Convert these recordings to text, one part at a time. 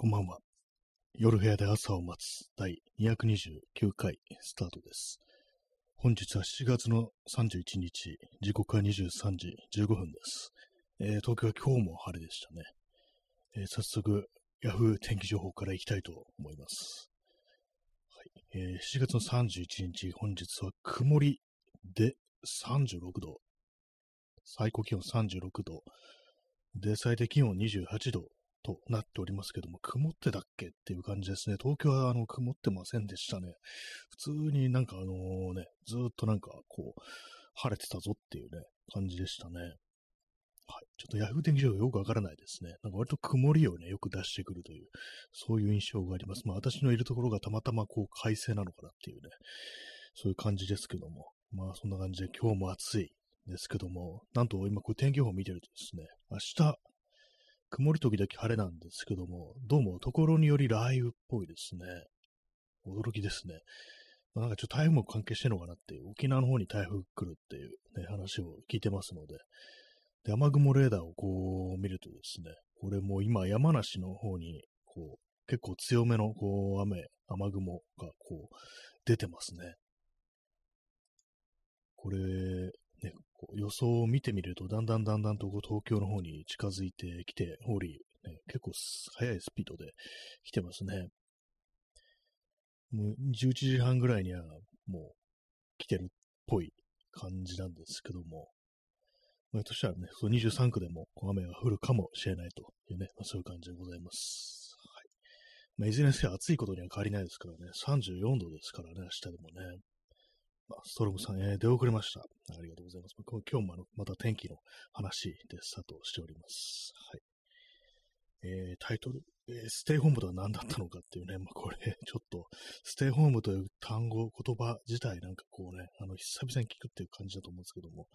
こんばんは。夜部屋で朝を待つ第229回スタートです。本日は7月の31日、時刻は23時15分です。えー東京は今日も晴れでしたね。えー早速、ヤフー天気情報からいきたいと思います。はいえー7月の31日、本日は曇りで36度。最高気温36度。で、最低気温28度となっておりますけども、曇ってたっけっていう感じですね。東京はあの曇ってませんでしたね。普通になんかあのね、ずっとなんかこう、晴れてたぞっていうね、感じでしたね。はい。ちょっとヤフー天気情報よくわからないですね。なんか割と曇りをね、よく出してくるという、そういう印象があります。まあ私のいるところがたまたまこう快晴なのかなっていうね、そういう感じですけども。まあそんな感じで今日も暑いですけども、なんと今こう天気予報を見てるとですね、明日、曇り時々晴れなんですけども、どうもところにより雷雨っぽいですね。驚きですね。まなんかちょっと台風も関係してるのかなって、沖縄の方に台風来るっていう、ね、話を聞いてますので、で、雨雲レーダーをこう見るとですね、これもう今山梨の方に、こう、結構強めのこう雨、雨雲がこう出てますね。これ、ね、こう予想を見てみると、だんだんだんだんとこう東京の方に近づいてきており、ね、結構速いスピードで来てますね。もう11時半ぐらいにはもう来てるっぽい感じなんですけども、まあ、としたらね、そう23区でも雨が降るかもしれないというね、まあ、そういう感じでございます。はい。まあ、いずれにせよ暑いことには変わりないですからね、34度ですからね、明日でもね。ストロムさん、えー出遅れました。ありがとうございます。今日もあのまた天気の話でスタートしております。はい。えータイトル、えステイホームとは何だったのかっていうね、まあ、これ、ちょっと、ステイホームという単語、言葉自体なんかこうね、あの、久々に聞くっていう感じだと思うんですけども、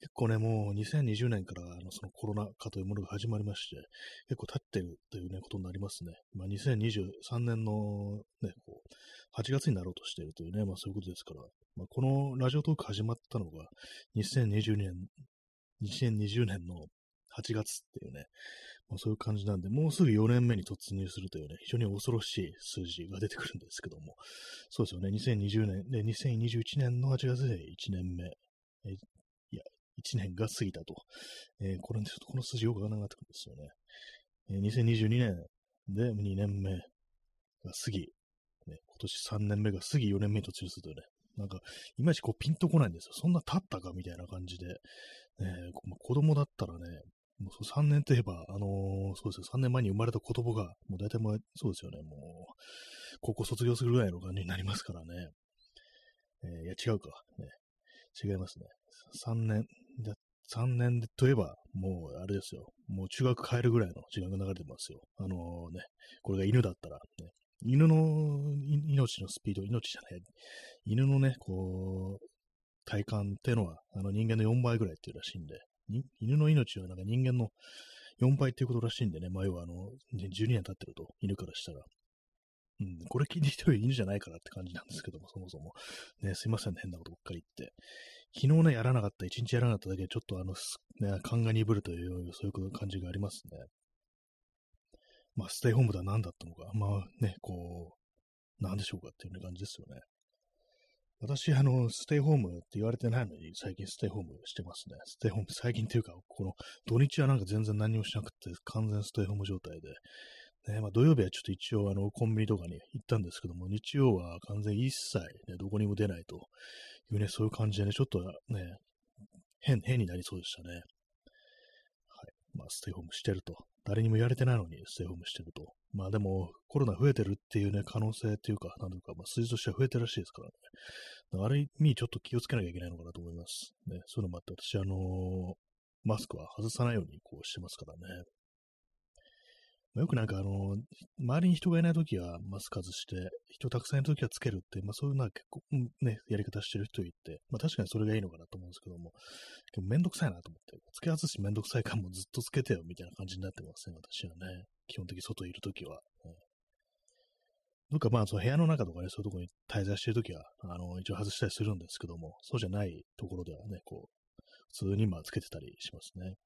結構ね、もう2020年からあのそのコロナ禍というものが始まりまして、結構経ってるというね、ことになりますね。まあ、2023年のね、こう、8月になろうとしているというね、まあそういうことですから、まあ、このラジオトーク始まったのが2020年、2020年の8月っていうね、まあ、そういう感じなんで、もうすぐ4年目に突入するというね、非常に恐ろしい数字が出てくるんですけども、そうですよね、2020年、で、2021年の8月で1年目、えいや、1年が過ぎたと。えーこれ、ちょっとこの数字よくわからなくなってくるんですよね。えー2022年で2年目が過ぎ、ね、今年3年目が過ぎ4年目に突入するとね、なんか、いまいちこうピンとこないんですよ。そんな経ったかみたいな感じで、ね、こまあ子供だったらね、もう3年といえば、あのーそうですよ、3年前に生まれた子供が、もう大体もう、そうですよね、もう、高校卒業するぐらいの感じになりますからね。えーいや、違うか、ね。違いますね。3年、3年といえば、もう、あれですよ。もう中学帰るぐらいの時間が流れてますよ。あのね、これが犬だったら、ね、犬の命のスピード、命じゃない、犬のね、こう、体感っていうのは、あの人間の4倍ぐらいっていうらしいんで、犬の命はなんか人間の4倍っていうことらしいんでね、まあ要はあの、ね12年経ってると、犬からしたら。うん、これ聞いて人犬じゃないからって感じなんですけども、そもそも。ね、すいませんね、変なことばっかり言って。昨日ね、やらなかった、一日やらなかっただけで、ちょっとあの、すね、勘が鈍るという、そういう感じがありますね。まあ、ステイホームとは何だったのか、まあね、こう、何でしょうかっていう感じですよね。私、あの、ステイホームって言われてないのに、最近ステイホームしてますね。ステイホーム、最近っていうか、この土日はなんか全然何もしなくて、完全ステイホーム状態で、ね、まあ土曜日はちょっと一応あのコンビニとかに行ったんですけども、日曜は完全一切、ね、どこにも出ないというね、そういう感じでね、ちょっとね、変、変になりそうでしたね。はい。まあ、ステイホームしてると。誰にも言われてないのにステイホームしてると。まあでも、コロナ増えてるっていうね、可能性っていうか、なんというか、まあ数字としては増えてるらしいですからね。ある意味ちょっと気をつけなきゃいけないのかなと思います。ね、そういうのもあって、私、あのーマスクは外さないようにこうしてますからね。まあよくなんかあの、周りに人がいないときはマスク外して、人たくさんいるときはつけるって、まあそういうのは結構、ね、やり方してる人いて、まあ確かにそれがいいのかなと思うんですけども、でもめんどくさいなと思って、つけ外しめんどくさい感もずっとつけてよみたいな感じになってますね、私はね。基本的に外いるときは。ねどっかまあ、その部屋の中とかね、そういうところに滞在してるときは、あの、一応外したりするんですけども、そうじゃないところではね、こう、普通にまあつけてたりしますね。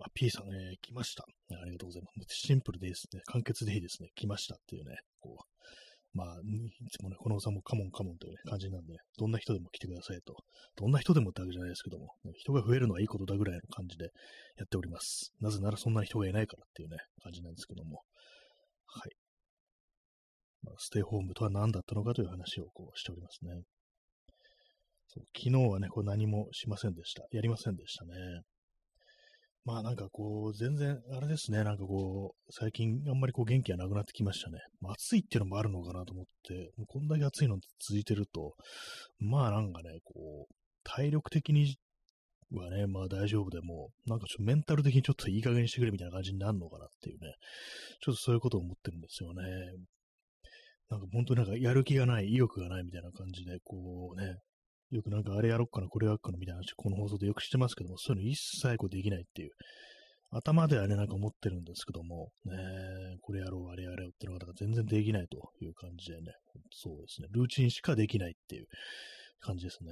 あ、P さん、ね、来ました。ありがとうございます。シンプルでいいですね。簡潔でいいですね。来ましたっていうね、こう、まあ、いつもね、このおさんもカモンカモンという、ね、感じなんで、どんな人でも来てくださいと。どんな人でもってわけじゃないですけども、人が増えるのはいいことだぐらいの感じでやっております。なぜならそんな人がいないからっていうね、感じなんですけども。はい。まあ、ステイホームとは何だったのかという話をこうしておりますね。そう昨日はね、こう何もしませんでした。やりませんでしたね。まあなんかこう、全然、あれですね、なんかこう、最近あんまりこう元気がなくなってきましたね。まあ、暑いっていうのもあるのかなと思って、もうこんだけ暑いの続いてると、まあなんかね、こう、体力的にはね、まあ大丈夫でも、なんかちょっとメンタル的にちょっといい加減にしてくれみたいな感じになるのかなっていうね、ちょっとそういうことを思ってるんですよね。なんか本当になんかやる気がない、意欲がないみたいな感じで、こうね、よくなんかあれやろっかな、これやろっかなみたいな話、この放送でよくしてますけども、そういうの一切こうできないっていう、頭ではね、なんか思ってるんですけども、ね、これやろう、あれやろうってのが全然できないという感じでね、そうですね、ルーチンしかできないっていう感じですね。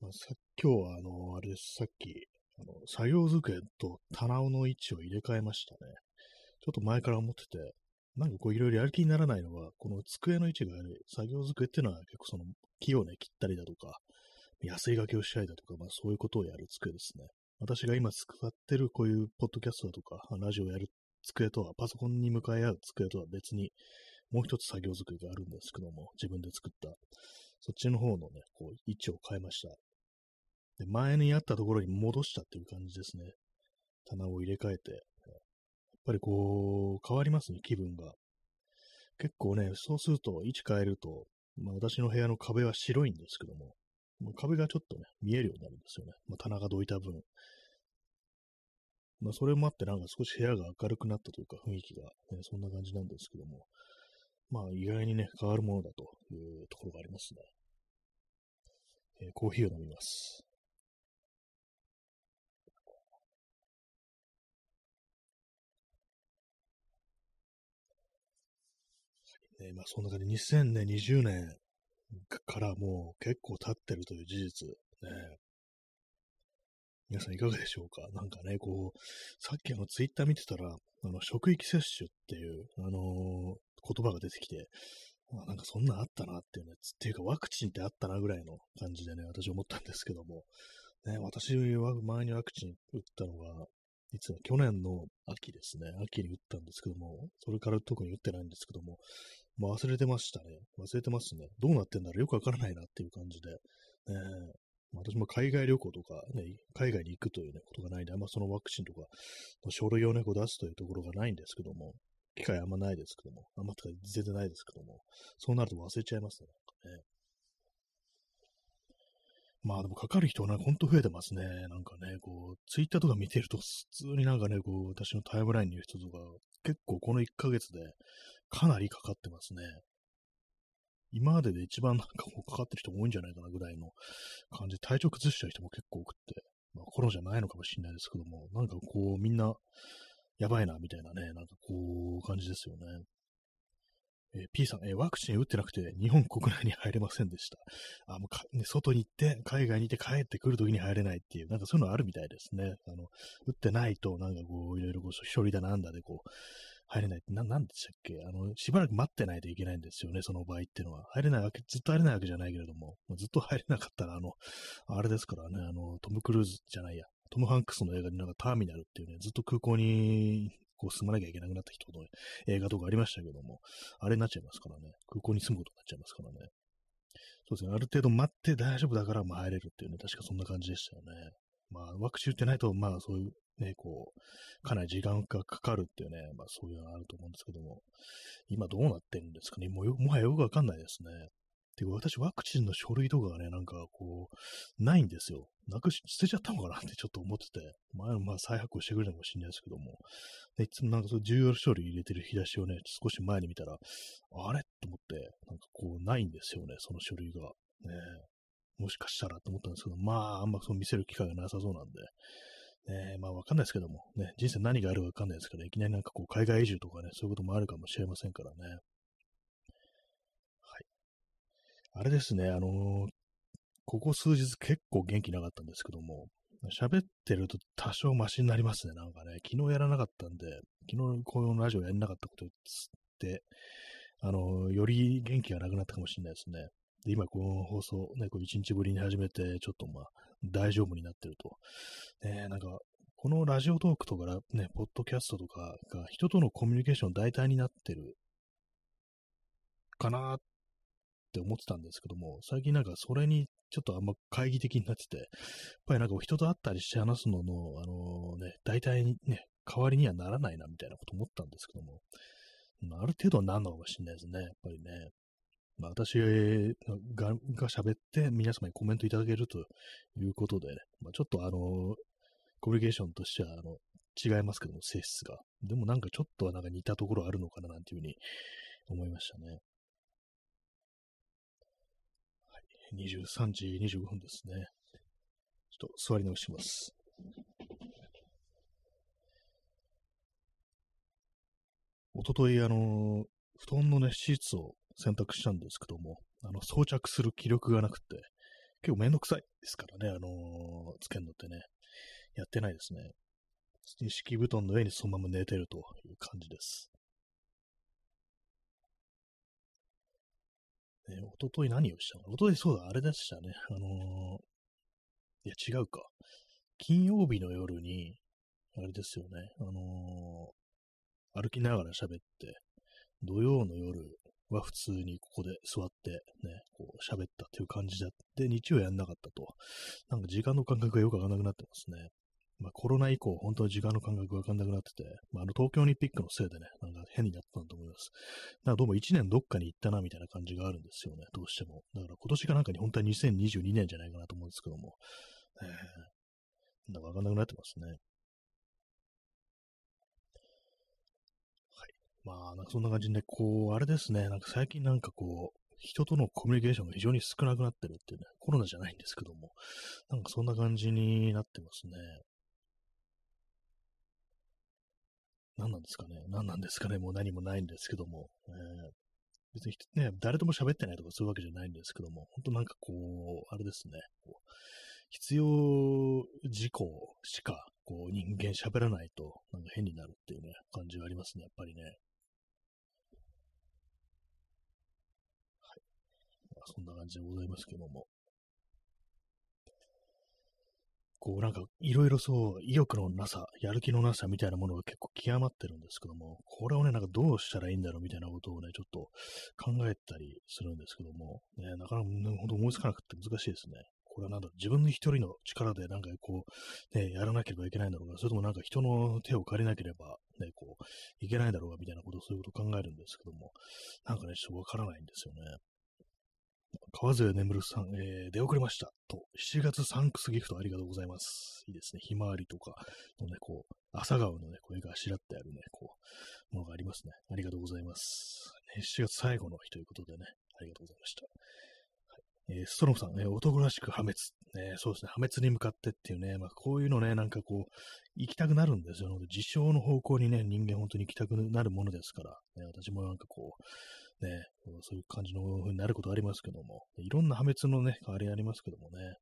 まあ、さ今日は、あの、あれです、さっき、あの、作業机と棚の位置を入れ替えましたね。ちょっと前から思ってて、なんかこういろいろやる気にならないのは、この机の位置がある作業机っていうのは結構その木をね、切ったりだとか、安い掛けをしたりだとか、まあそういうことをやる机ですね。私が今使ってるこういうポッドキャストだとか、ラジオをやる机とは、パソコンに向かい合う机とは別に、もう一つ作業机があるんですけども、自分で作った。そっちの方のね、こう、位置を変えました。で、前にあったところに戻したっていう感じですね。棚を入れ替えて、ぱりこう、変わりますね、気分が。結構ね、そうすると、位置変えると、まあ、私の部屋の壁は白いんですけども、まあ、壁がちょっとね、見えるようになるんですよね。まあ、棚がどいた分。まあ、それもあってなんか少し部屋が明るくなったというか、雰囲気が、ね、そんな感じなんですけども、まあ、意外にね、変わるものだというところがありますね。えー、コーヒーを飲みます。えー、まあそんな感じ。2020年からもう結構経ってるという事実、ね。皆さんいかがでしょうか？なんかね、こう、さっきあのツイッター見てたら、あの、職域接種っていう、あのー、言葉が出てきて、あなんかそんなあったなっていうね、っていうかワクチンってあったなぐらいの感じでね、私思ったんですけども、ね、私は前にワクチン打ったのが、実は去年の秋ですね、秋に打ったんですけども、それから特に打ってないんですけども、まあ、忘れてましたね。忘れてますね。どうなってんだろうよくわからないなっていう感じで。ね私も海外旅行とか、ね、海外に行くという、ね、ことがないんで、あんまそのワクチンとかの書類を、ね、こう出すというところがないんですけども、機会あんまないですけども、あんまとか全然ないですけども、そうなると忘れちゃいますね。ねまあでもかかる人はね、ほんと増えてますね。なんかね、こう、ツイッターとか見てると、普通になんかね、こう、私のタイムラインにいる人とか、結構この1ヶ月でかなりかかってますね。今までで一番なんかもうかかってる人多いんじゃないかなぐらいの感じで、体調崩しちゃう人も結構多くって、まあ、コロナじゃないのかもしれないですけども、なんかこうみんなやばいなみたいなね、なんかこう感じですよね。えー、P さん、えー、ワクチン打ってなくて日本国内に入れませんでした。あ、もうか、ね、外に行って、海外にいて帰ってくるときに入れないっていう、なんかそういうのあるみたいですね。あの、打ってないと、なんかこう、いろいろこう、処理だなんだでこう、入れないって、な、なんでしたっけ？あの、しばらく待ってないといけないんですよね、その場合っていうのは。入れないわけ、ずっと入れないわけじゃないけれども、ずっと入れなかったら、あの、あれですからね、あの、トム・クルーズじゃないや、トム・ハンクスの映画になんかターミナルっていうね、ずっと空港にこう住まなきゃいけなくなった人の映画とかありましたけども、あれになっちゃいますからね、空港に住むことになっちゃいますからね。そうですね、ある程度待って大丈夫だから、まあ入れるっていうね、確かそんな感じでしたよね。まあ、ワクチン打ってないと、まあ、そういうね、こう、かなり時間がかかるっていうね、まあそういうのがあると思うんですけども、今どうなってるんですかね、もうもはやよくわかんないですね。てか私、ワクチンの書類とかがね、なんかこう、ないんですよ。なくし、捨てちゃったのかなって ちょっと思ってて、前のまあ再発行してくれるかもしれないですけども、でいつもなんかそう重要書類入れてる引き出しをね、少し前に見たら、あれ？と思って、なんかこう、ないんですよね、その書類が。ねもしかしたらと思ったんですけど、まあ、あんまその見せる機会がなさそうなんで、ね、まあわかんないですけども、ね、人生何があるかわかんないですから、いきなりなんかこう海外移住とかね、そういうこともあるかもしれませんからね。はい。あれですね、あのー、ここ数日結構元気なかったんですけども、喋ってると多少マシになりますね。なんかね、昨日やらなかったんで、昨日このラジオやんなかったことつって、あの、より元気がなくなったかもしれないですね。で今この放送、ね、こう一日ぶりに始めて、ちょっとまあ、大丈夫になってると。ね、なんか、このラジオトークとかね、ポッドキャストとかが人とのコミュニケーション代替になってるかなっって思ってたんですけども、最近なんかそれにちょっとあんま懐疑的になってて、やっぱりなんか人と会ったりして話すのの、あのー、ね、代替にね、代わりにはならないなみたいなこと思ったんですけども、ある程度はなんのかもしれないですね、やっぱりね。まあ、私がが喋って皆様にコメントいただけるということで、ね、まあ、ちょっとあの、コミュニケーションとしては、あの、違いますけども、性質が。でもなんかちょっとはなんか似たところあるのかななんていうふうに思いましたね。はい、23時25分ですね。ちょっと座り直します。おととい、あの、布団のね、シーツを選択したんですけども、あの、装着する気力がなくて、結構めんどくさいですからね、あのー、つけるのってね、やってないですね。敷布団の上にそのまま寝てるという感じです。ね、おととい何をしたの？おとといそうだ、あれでしたね。あのー、いや、違うか。金曜日の夜に、あれですよね、あのー、歩きながら喋って、土曜の夜、は普通にここで座ってね、こう喋ったっていう感じで、で、日曜やんなかったと。なんか時間の感覚がよくわかんなくなってますね。まあコロナ以降、本当に時間の感覚がわかんなくなってて、まああの東京オリンピックのせいでね、なんか変になったんだと思います。だからどうも1年どっかに行ったなみたいな感じがあるんですよね、どうしても。だから今年がなんかに本当は2022年じゃないかなと思うんですけども、えー、なんかわかんなくなってますね。はいまあ、なんかそんな感じでね、こう、あれですね、なんか最近なんかこう、人とのコミュニケーションが非常に少なくなってるっていうね、コロナじゃないんですけども、なんかそんな感じになってますね。何なんですかね何なんですかねもう何もないんですけども。えー、別にね、誰とも喋ってないとかそういうわけじゃないんですけども、本当なんかこう、あれですね、こう必要事項しか、こう、人間喋らないと、なんか変になるっていうね、感じがありますね、やっぱりね。はい。まあそんな感じでございますけども。こうなんかいろいろそう意欲のなさ、やる気のなさみたいなものが結構極まってるんですけども、これをね、なんかどうしたらいいんだろうみたいなことをね、ちょっと考えたりするんですけども、ね、なかなか、本当思いつかなくて難しいですね。これはなんだろう、自分の一人の力でなんかこう、ね、やらなければいけないんだろうが、それともなんか人の手を借りなければ、ね、こう、いけないだろうがみたいなことをそういうことを考えるんですけども、なんかね、ちょっとわからないんですよね。川添眠るさん、えー、出遅れました。と、7月サンクスギフトありがとうございます。いいですね。ひまわりとかのね、こう、朝顔のね、これがあしらってあるね、こう、ものがありますね。ありがとうございます。ね、7月最後の日ということでね、ありがとうございました。えー、ストロムさん、ね、男らしく破滅。ね、そうですね、破滅に向かってっていうね、まあ、こういうのね、なんかこう、行きたくなるんですよ。自傷の方向にね、人間本当に行きたくなるものですから、ね、私もなんかこう、ね、そういう感じの風になることありますけども、いろんな破滅のね、代わりありますけどもね、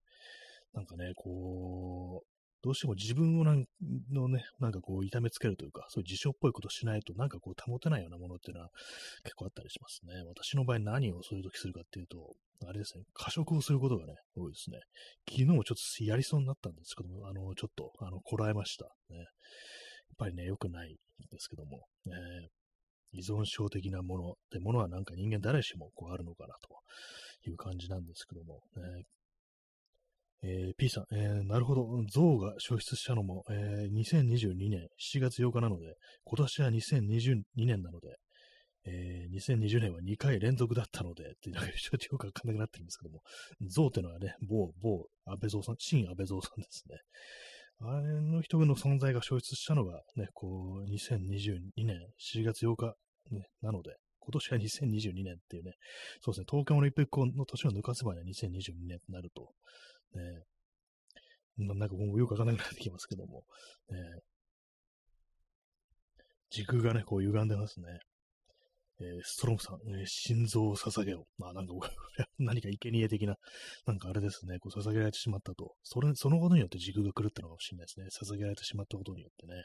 なんかね、こう、どうしても自分をなんのね、なんかこう痛めつけるというか、そういう自傷っぽいことしないとなんかこう保てないようなものっていうのは結構あったりしますね。私の場合何をそういう時するかっていうと、あれですね、過食をすることがね、多いですね。昨日もちょっとやりそうになったんですけども、あの、ちょっと、あの、こらえました。ね。やっぱりね、良くないんですけども、えー、依存症的なものってものはなんか人間誰しもこうあるのかなという感じなんですけども、ね、えー、P さん、えー、なるほど、象が消失したのも、えー、2022年7月8日なので、今年は2022年なので、えー、2020年は2回連続だったので、っていうのがちょっとよくわかんなくなってるんですけども、象ってのはね、某、某安倍蔵さん、新安倍蔵さんですね。あれの人の存在が消失したのがね、こう、2022年7月8日、ね、なので、今年は2022年っていうね、そうですね、東京オリンピックの年を抜かせばね、2022年になると、ね、なんかもうよくわかんなくなってきますけども、ね、時空がね、こう歪んでますね。えー、ストロムさん、えー、心臓を捧げよう。まあなんか、何か生贄的な、なんかあれですね、こう捧げられてしまったと。それ、そのことによって時空が狂ったのかもしれないですね。捧げられてしまったことによってね。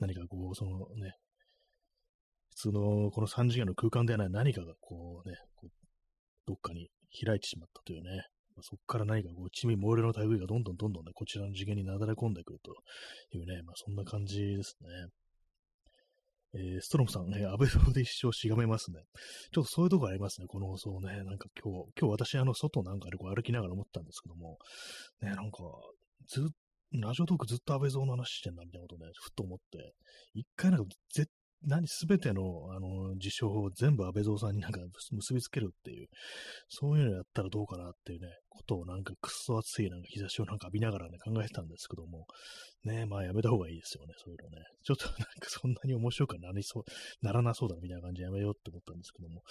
何かこう、そのね、普通のこの3次元の空間ではない何かがこうね、こうどっかに開いてしまったというね。まあ、そこから何かこう、地味猛烈の類がどんどんどんどんね、こちらの次元になだれ込んでくるというね、まあそんな感じですね。えー、ストロムさんね、安倍総で一生しがめますね。ちょっとそういうとこありますね、この放送ね。なんか今日、今日私、あの、外なんかでこう歩きながら思ったんですけども、ね、なんか、ずっとラジオトークずっと安倍蔵の話してんな、みたいなことね、ふっと思って、一回なんか、絶何、すべての、あの、事象を全部安倍蔵さんになんか結びつけるっていう、そういうのやったらどうかなっていうね、ことをなんかくっそ暑いなんか日差しをなんか浴びながらね、考えてたんですけども、ね、まあやめた方がいいですよね、そういうのね。ちょっとなんかそんなに面白くなりそう、ならなそうだみたいな感じでやめようって思ったんですけども、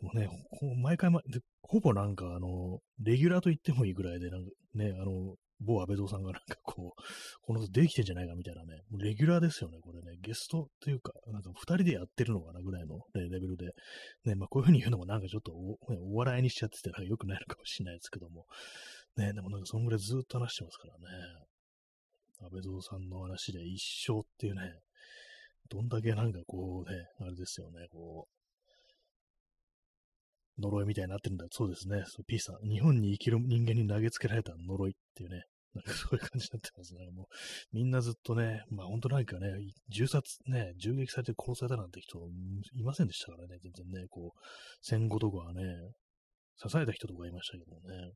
でもね、毎回、ま、ほぼなんかあの、レギュラーと言ってもいいぐらいで、なんかね、あの、某安倍蔵さんがなんかこう、この人できてんじゃないかみたいなね、もうレギュラーですよね、これね、ゲストというか、なんか二人でやってるのかなぐらいの、レベルで、ね、まあこういうふうに言うのもなんかちょっとおお笑いにしちゃってて、なんか良くないのかもしれないですけども、ね、でもなんかそのぐらいずっと話してますからね、安倍蔵さんの話で一生っていうね、どんだけなんかこうね、あれですよね、こう、呪いみたいになってるんだ。そうですね。そう P さん。日本に生きる人間に投げつけられた呪いっていうね。なんかそういう感じになってますね。もう、みんなずっとね、まあ本当なんかね、銃殺、ね、銃撃されて殺されたなんて人いませんでしたからね、全然ね、こう、戦後とかはね、支えた人とかいましたけどね。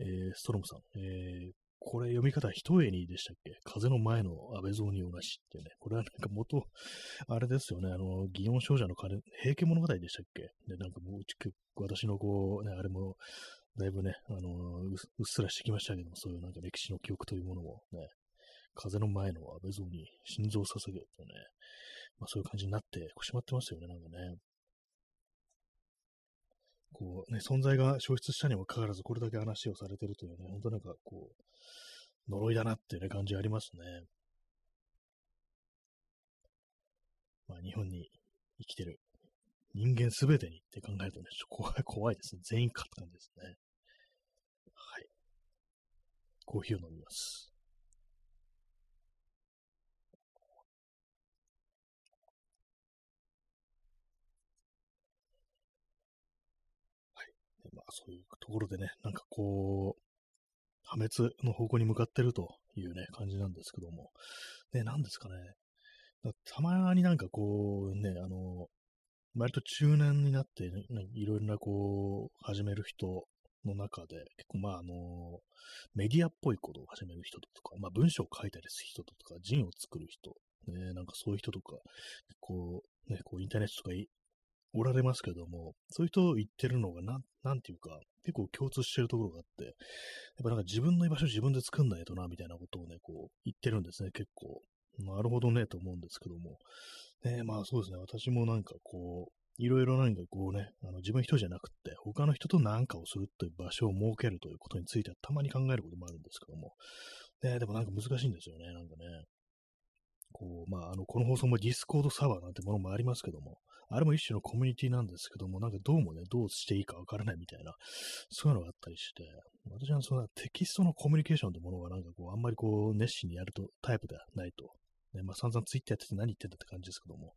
えー、ストロムさん、えー、これ読み方、ひとえにでしたっけ？風の前の安倍蔵に同じってね。これはなんか元、あれですよね。あの、祇園少女の金、平家物語でしたっけ？で、なんかもう、私のこう、ね、あれも、だいぶね、あのう、っすらしてきましたけども、そういうなんか歴史の記憶というものもね、風の前の安倍蔵に心臓を捧げようとね、まあそういう感じになってしまってますよね、なんかね。こうね、存在が消失したにもかかわらず、これだけ話をされてるというね、本当なんかこう、呪いだなっていうね、感じありますね。まあ、日本に生きてる人間すべてにって考えるとね、ちょっと怖い、怖いですね。全員かって感じですね。はい。コーヒーを飲みます。はい。まあ、そういうところでね、なんかこう、破滅の方向に向かってるというね、感じなんですけども。ね、何ですかね。たまになんかこうね、あの、割と中年になって、ね、いろいろなこう、始める人の中で、結構まああの、メディアっぽいことを始める人とか、まあ文章を書いたりする人とか、ジンを作る人、ね、なんかそういう人とか、こう、ね、こうインターネットとかおられますけども、そういう人言ってるのが、なん、なんていうか、結構共通してるところがあって、やっぱなんか自分の居場所自分で作んないとな、みたいなことをね、こう、言ってるんですね、結構。なるほどね、と思うんですけども。ね、まあそうですね、私もなんかこう、いろいろ何かこうね、あの自分一人じゃなくて、他の人と何かをするという場所を設けるということについてはたまに考えることもあるんですけども、ね、でもなんか難しいんですよね、なんかね。こう、まあ、あの、この放送も Discord サーバーなんてものもありますけども、あれも一種のコミュニティなんですけども、なんかどうもね、どうしていいかわからないみたいな、そういうのがあったりして、私はそのテキストのコミュニケーションってものはなんかこう、あんまりこう、熱心にやるとタイプではないと。ね、まあ散々ツイッターやってて何言ってんだって感じですけども、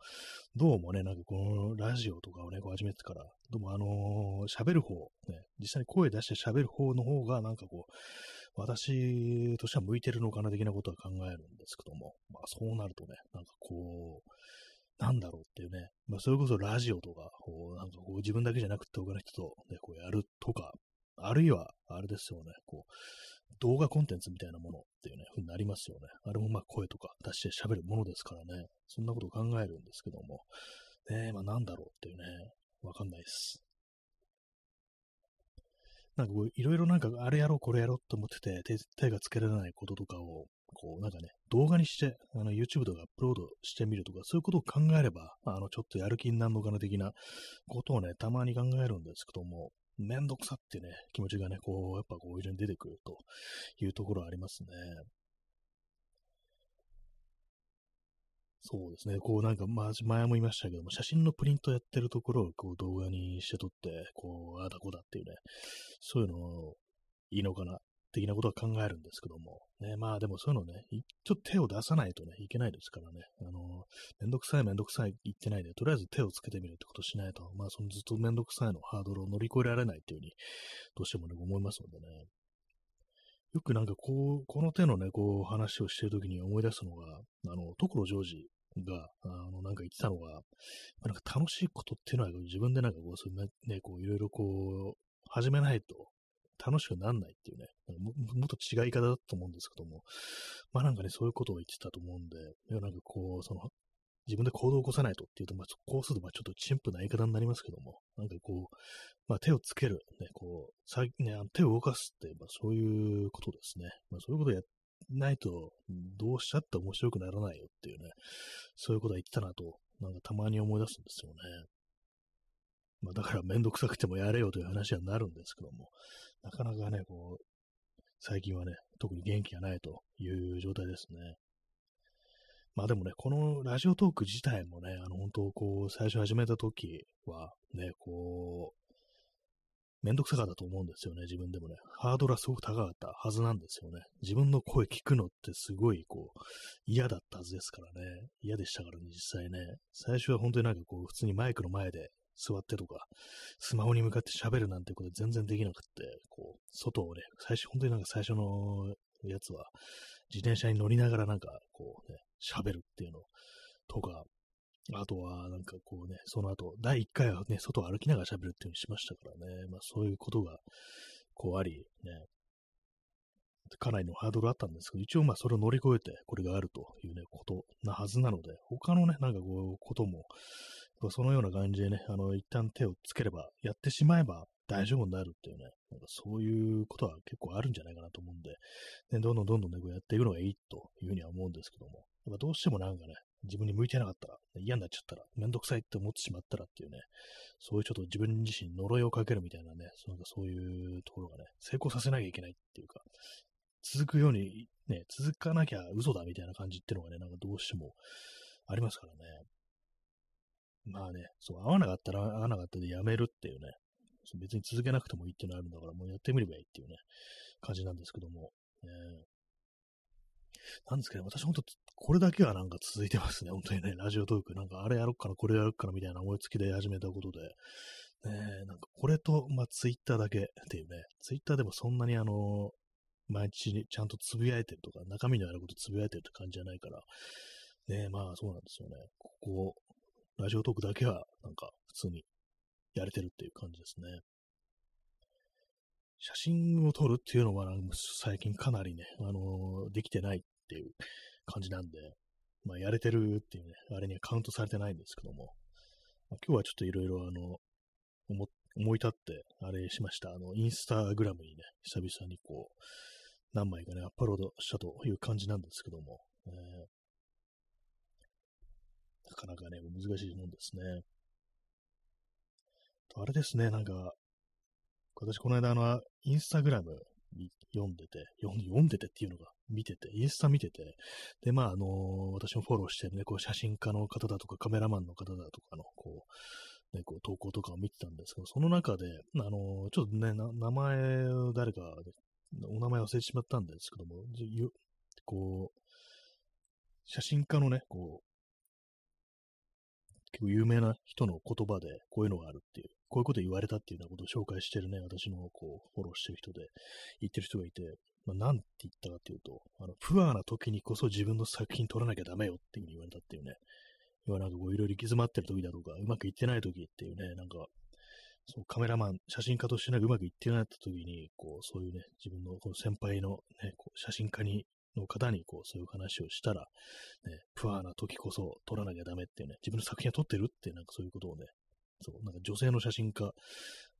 どうもね、なんかこのラジオとかをね、こう始めてから、どうもあのー、喋る方、ね、実際に声出して喋る方の方がなんかこう、私としては向いてるのかな的なことは考えるんですけども、まあそうなるとね、なんかこう、なんだろうっていうね、まあ、それこそラジオとか、こうなんかこう自分だけじゃなくて他の人と、ね、こうやるとか、あるいは、あれですよね、こう、動画コンテンツみたいなものっていうね、ふうになりますよね。あれもまあ声とか出して喋るものですからね、そんなことを考えるんですけども、ね、まあなんだろうっていうね、わかんないです。なんかこう、いろいろなんか、あれやろう、これやろうと思ってて、手がつけられないこととかを、こう、なんかね、動画にして、あの、YouTube とかアップロードしてみるとか、そういうことを考えれば、あの、ちょっとやる気になるのかな的なことをね、たまに考えるんですけども、めんどくさってね、気持ちがね、こう、やっぱこう、非常に出てくるというところありますね。そうですね。こうなんか、ま、前も言いましたけども、写真のプリントやってるところをこう動画にして撮って、こう、ああだこだっていうね、そういうのいいのかな、的なことは考えるんですけども。ね、まあでもそういうのね、ちょっと手を出さないとね、いけないですからね。あの、めんどくさいめんどくさい言ってないで、とりあえず手をつけてみるってことしないと、まあそのずっとめんどくさいのハードルを乗り越えられないっていうふうに、どうしてもね、思いますのでね。よくなんかこう、この手のね、こう話をしてるときに思い出すのが、あの、所ジョージが、あの、なんか言ってたのが、なんか楽しいことっていうのは自分でなんかこう、そうね、ねこう、いろいろこう、始めないと楽しくなんないっていうね、ももっと違い方だと思うんですけども、まあなんかね、そういうことを言ってたと思うんで、なんかこう、その、自分で行動を起こさないとっていうと、まあ、こうすると、まあ、ちょっと陳腐な言い方になりますけども、なんかこう、まあ、手をつける、ね、こう、さね、手を動かすって、まあ、そういうことですね。まあ、そういうことをやないと、どうしちゃって面白くならないよっていうね、そういうことは言ってたなと、なんかたまに思い出すんですよね。まあ、だからめんどくさくてもやれよという話になるんですけども、なかなかね、こう、最近はね、特に元気がないという状態ですね。まあでもね、このラジオトーク自体もね、あの本当こう、最初始めた時はね、こう、めんどくさかったと思うんですよね、自分でもね。ハードルはすごく高かったはずなんですよね。自分の声聞くのってすごい、こう、嫌だったはずですからね。嫌でしたからね、実際ね。最初は本当になんかこう、普通にマイクの前で座ってとか、スマホに向かって喋るなんてこと全然できなくって、こう、外をね、最初、本当になんか最初のやつは、自転車に乗りながらなんか、こうね、喋るっていうのとか、あとは、なんかこうね、その後、第1回はね、外を歩きながら喋るっていう風にしましたからね、まあそういうことが、こうあり、ね、かなりのハードルあったんですけど、一応まあそれを乗り越えてこれがあるというね、ことなはずなので、他のね、なんかこう、ことも、そのような感じでね、あの、一旦手をつければ、やってしまえば大丈夫になるっていうね、なんかそういうことは結構あるんじゃないかなと思うんで、ね、どんどんどんどんね、こうやっていくのがいいというふうには思うんですけども、やっぱどうしてもなんかね、自分に向いてなかったら、嫌になっちゃったら、めんどくさいって思ってしまったらっていうね、そういうちょっと自分自身呪いをかけるみたいなね、なんかそういうところがね、成功させなきゃいけないっていうか、続くように、ね、続かなきゃ嘘だみたいな感じっていうのがね、なんかどうしてもありますからね。まあね、そう、合わなかったら合わなかったでやめるっていうね、別に続けなくてもいいっていうのがあるんだから、もうやってみればいいっていうね、感じなんですけども。ね、なんですけど、私本当、これだけはなんか続いてますね、本当にね、ラジオトーク、なんかあれやろっかな、これやろっかなみたいな思いつきで始めたことで、ね、なんかこれと、まあ、ツイッターだけっていうね、ツイッターでもそんなにあの、毎日ちゃんとつぶやいてるとか、中身のあることつぶやいてるって感じじゃないから、ねまあそうなんですよね。ここ、ラジオトークだけは、なんか、普通にやれてるっていう感じですね。写真を撮るっていうのは、最近かなりね、あのー、できてないっていう感じなんで、まあ、やれてるっていうね、あれにはカウントされてないんですけども、まあ、今日はちょっといろいろあの、思、い立って、あれしました。あの、インスタグラムにね、久々にこう、何枚かね、アップロードしたという感じなんですけども、えー、なかなかね、難しいもんですね。あれですね、なんか、私この間あの、インスタグラム読んでて、読んでてっていうのが見てて、インスタ見てて、で、まあ、あのー、私もフォローしてるね、こう写真家の方だとかカメラマンの方だとかの、こう、ね、こう投稿とかを見てたんですけど、その中で、あのー、ちょっとね、名前誰か、お名前忘れてしまったんですけども、こう、写真家のね、こう、結構有名な人の言葉でこういうのがあるっていう、こういうこと言われたっていうようなことを紹介してるね、私のこう、フォローしてる人で言ってる人がいて、まあ、なんて言ったかっていうと、あの、プアな時にこそ自分の作品撮らなきゃダメよっていうふうに言われたっていうね、要はなんかこういろいろ行き詰まってる時だとか、うまくいってない時っていうね、なんか、そうカメラマン、写真家としてなんかうまくいってない時に、こう、そういうね、自分のこの先輩のね、こう写真家にの方にこうそういう話をしたら、ね、プアな時こそ撮らなきゃダメっていうね、自分の作品は撮ってるってなんかそういうことをね、そう、なんか女性の写真家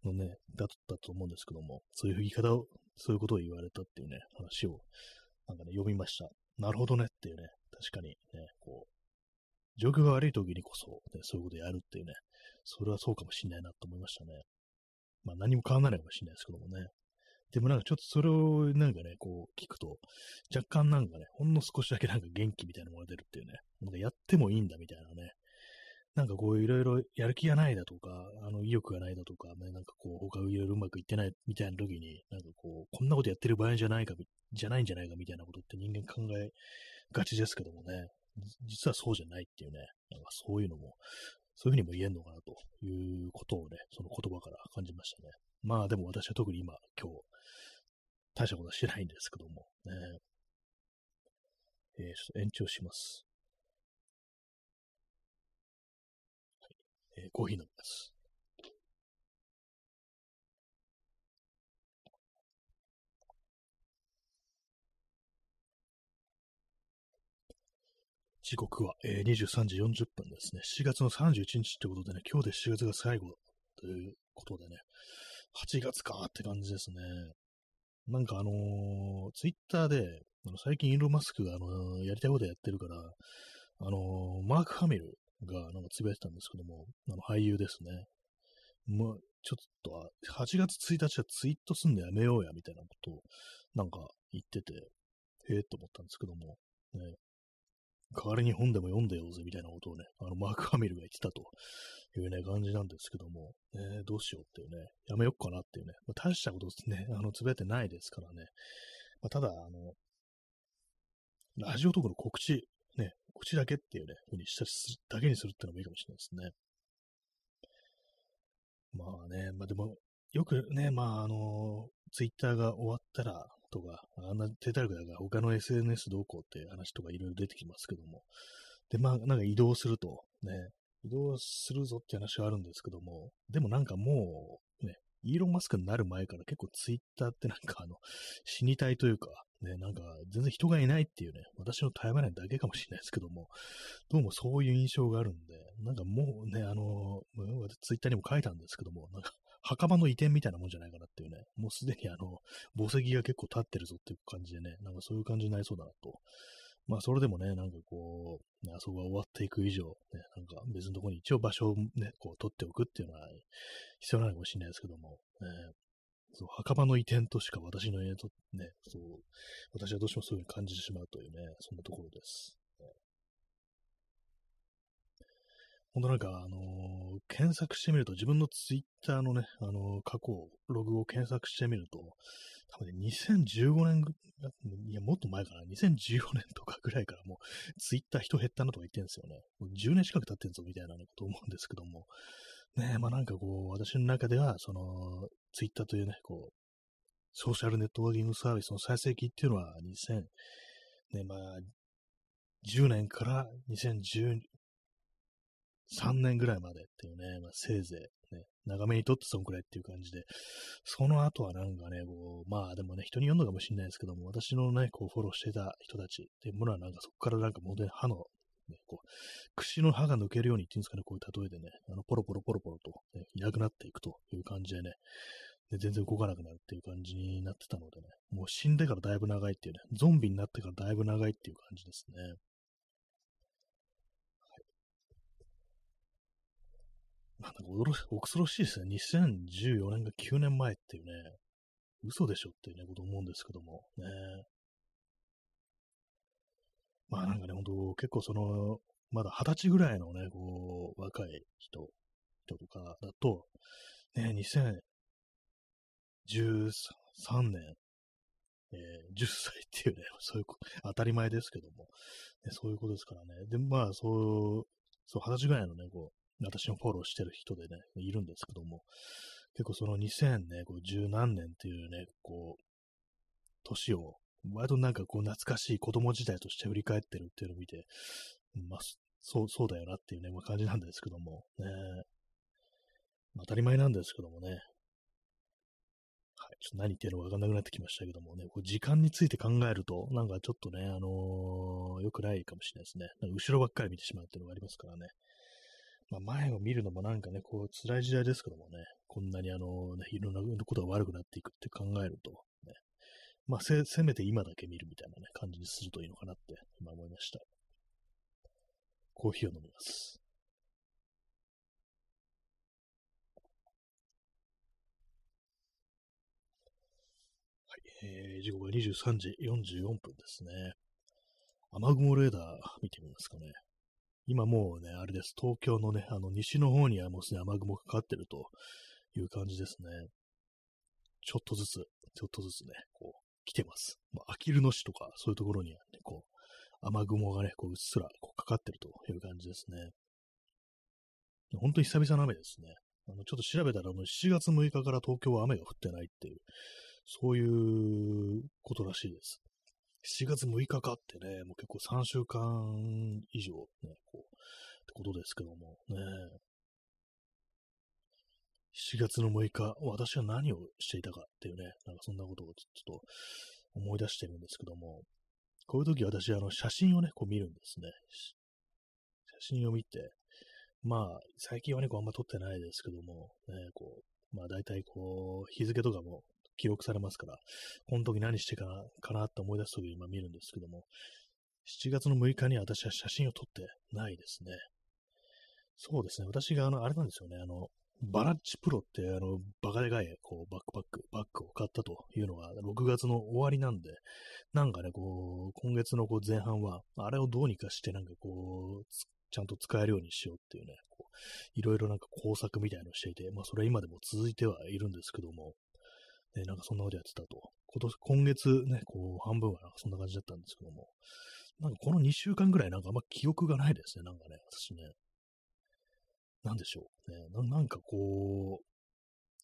のね、だったと思うんですけども、そういう言い方を、そういうことを言われたっていうね、話を、なんかね、読みました。なるほどねっていうね、確かにね、こう、状況が悪い時にこそ、ね、そういうことやるっていうね、それはそうかもしんないなと思いましたね。まあ何も変わらないかもしれないですけどもね。でもなんかちょっとそれをなんかね、こう聞くと、若干なんかね、ほんの少しだけなんか元気みたいなものが出るっていうね、なんかやってもいいんだみたいなね、なんかこういろいろやる気がないだとか、あの意欲がないだとか、ね、なんかこう他いろいろうまくいってないみたいな時に、なんかこう、こんなことやってる場合じゃないか、じゃないんじゃないかみたいなことって人間考えがちですけどもね、実はそうじゃないっていうね、なんかそういうのも、そういうふうにも言えんのかなということをね、その言葉から感じましたね。まあでも私は特に今、今日、大したことはしてないんですけども、ね。えー、ちょっと延長します。えー、コーヒー飲みます。時刻は、えー、23時40分ですね。7月の31日ってことでね、今日で7月が最後ということでね、8月かって感じですね。なんかあのー、ツイッターで、最近イーロン・マスクが、あのー、やりたいことやってるから、あのー、マーク・ハミルがなんかつぶやいてたんですけども、あの俳優ですね。まあ、ちょっと、8月1日はツイートすんのやめようや、みたいなことをなんか言ってて、へえと思ったんですけども、ね、代わりに本でも読んでようぜ、みたいなことをね、あの、マーク・ハミルが言ってたというね、感じなんですけども、ね、どうしようっていうね、やめよっかなっていうね、まあ、大したことね、あの、つぶやいてないですからね、まあ、ただ、あの、ラジオトークの告知、ね、告知だけっていうね、ふうにしただけにするっていうのもいいかもしれないですね。まあね、まあでも、よくね、まああの、ツイッターが終わったら、とか、あんな手たるくだが他の SNS どうこうって話とかいろいろ出てきますけども。で、まあなんか移動すると、ね、移動するぞって話はあるんですけども、でもなんかもう、ね、イーロン・マスクになる前から結構ツイッターってなんかあの、死にたいというか、ね、なんか全然人がいないっていうね、私のタイムラインだけかもしれないですけども、どうもそういう印象があるんで、なんかもうね、あの、ツイッターにも書いたんですけども、なんか墓場の移転みたいなもんじゃないかなっていうね、もうすでにあの、墓石が結構立ってるぞっていう感じでね、なんかそういう感じになりそうだなと。まあそれでもね、なんかこう、ね、あそこが終わっていく以上、ね、なんか別のところに一応場所をね、こう取っておくっていうのは必要なのかもしれないですけども、ね、そう、墓場の移転としか私の家とね、そう、私はどうしてもそういうふうに感じてしまうというね、そんなところです。ほんとなんか、あのー、検索してみると、自分のツイッターのね、あのー、過去、ログを検索してみると、多分ね、2015年いや、もっと前かな、2014年とかぐらいからもう、ツイッター人減ったなとか言ってるんですよね。もう10年近く経ってんぞ、みたいな、こと思うんですけども、ねまあなんかこう、私の中では、その、ツイッターというね、こう、ソーシャルネットワーキングサービスの最盛期っていうのは2000、ね、まあ、10年から2010 3年ぐらいまでっていうね、まあ、せいぜい、ね、長めにとってそんくらいっていう感じで、その後はなんかね、こう、まあでもね、人に読んだかもしれないですけども、私のね、こう、フォローしてた人たちっていうものはなんかそこからなんかもうね、歯の、ね、こう、串の歯が抜けるようにっていうんですかね、こういう例えでね、あの、ポロポロポロポロと、ね、いなくなっていくという感じでね、で全然動かなくなるっていう感じになってたのでね、もう死んでからだいぶ長いっていうね、ゾンビになってからだいぶ長いっていう感じですね。なんか恐ろしいですね。2014年が9年前っていうね、嘘でしょっていうね、こと思うんですけども、ね。まあなんかね、ほんと結構その、まだ二十歳ぐらいのね、こう、若い人、人とかだと、ね、2013年、えー、10歳っていうね、そういう、当たり前ですけども、ね、そういうことですからね。で、まあ、そう、そう、二十歳ぐらいのね、こう、私のフォローしてる人でね、いるんですけども、結構その2000ね、こう十何年っていうね、こう、年を、割となんかこう懐かしい子供時代として振り返ってるっていうのを見て、まあ、そう、そうだよなっていうね、まあ、感じなんですけども、ね、当たり前なんですけどもね、はい、ちょっと何言ってるのかわかんなくなってきましたけどもね、こう時間について考えると、なんかちょっとね、あのー、良くないかもしれないですね。後ろばっかり見てしまうっていうのがありますからね。まあ、前を見るのもなんかね、こう、辛い時代ですけどもね、こんなにあの、ね、いろんなことが悪くなっていくって考えると、ね、まあせ、せめて今だけ見るみたいなね、感じにするといいのかなって今思いました。コーヒーを飲みます。はいえー、時刻は23時44分ですね。雨雲レーダー見てみますかね。今もうね、あれです。東京のね、あの、西の方にはもうすでに雨雲かかってるという感じですね。ちょっとずつ、ちょっとずつね、こう、来てます。まあ、あきる野市とか、そういうところにはね、こう、雨雲がね、こう、うっすら、こう、かかってるという感じですね。本当に久々の雨ですね。あの、ちょっと調べたら、あの、7月6日から東京は雨が降ってないっていう、そういうことらしいです。7月6日かってね、もう結構3週間以上ね、こう、ってことですけども、ね。7月の6日、私は何をしていたかっていうね、なんかそんなことをちょっと思い出してるんですけども、こういう時私、あの、写真をね、こう見るんですね。写真を見て、まあ、最近はね、こうあんま撮ってないですけども、ね、こう、まあ大体こう、日付とかも記録されますから、この時何してかな、かなって思い出す時に今見るんですけども、7月の6日に私は写真を撮ってないですね。そうですね。私があの、あれなんですよね。あの、バラッチプロって、あの、バカでかい、こう、バックパック、バッグを買ったというのが、6月の終わりなんで、なんかね、こう、今月のこう前半は、あれをどうにかして、なんかこう、ちゃんと使えるようにしようっていうね、こういろいろなんか工作みたいのをしていて、まあそれは今でも続いてはいるんですけども、ね、なんかそんなことやってたと。今年、今月ね、こう半分はなんかそんな感じだったんですけども、なんかこの2週間ぐらいなんかあんま記憶がないですね、なんかね、私ね。なんでしょう。ね、なんかこう、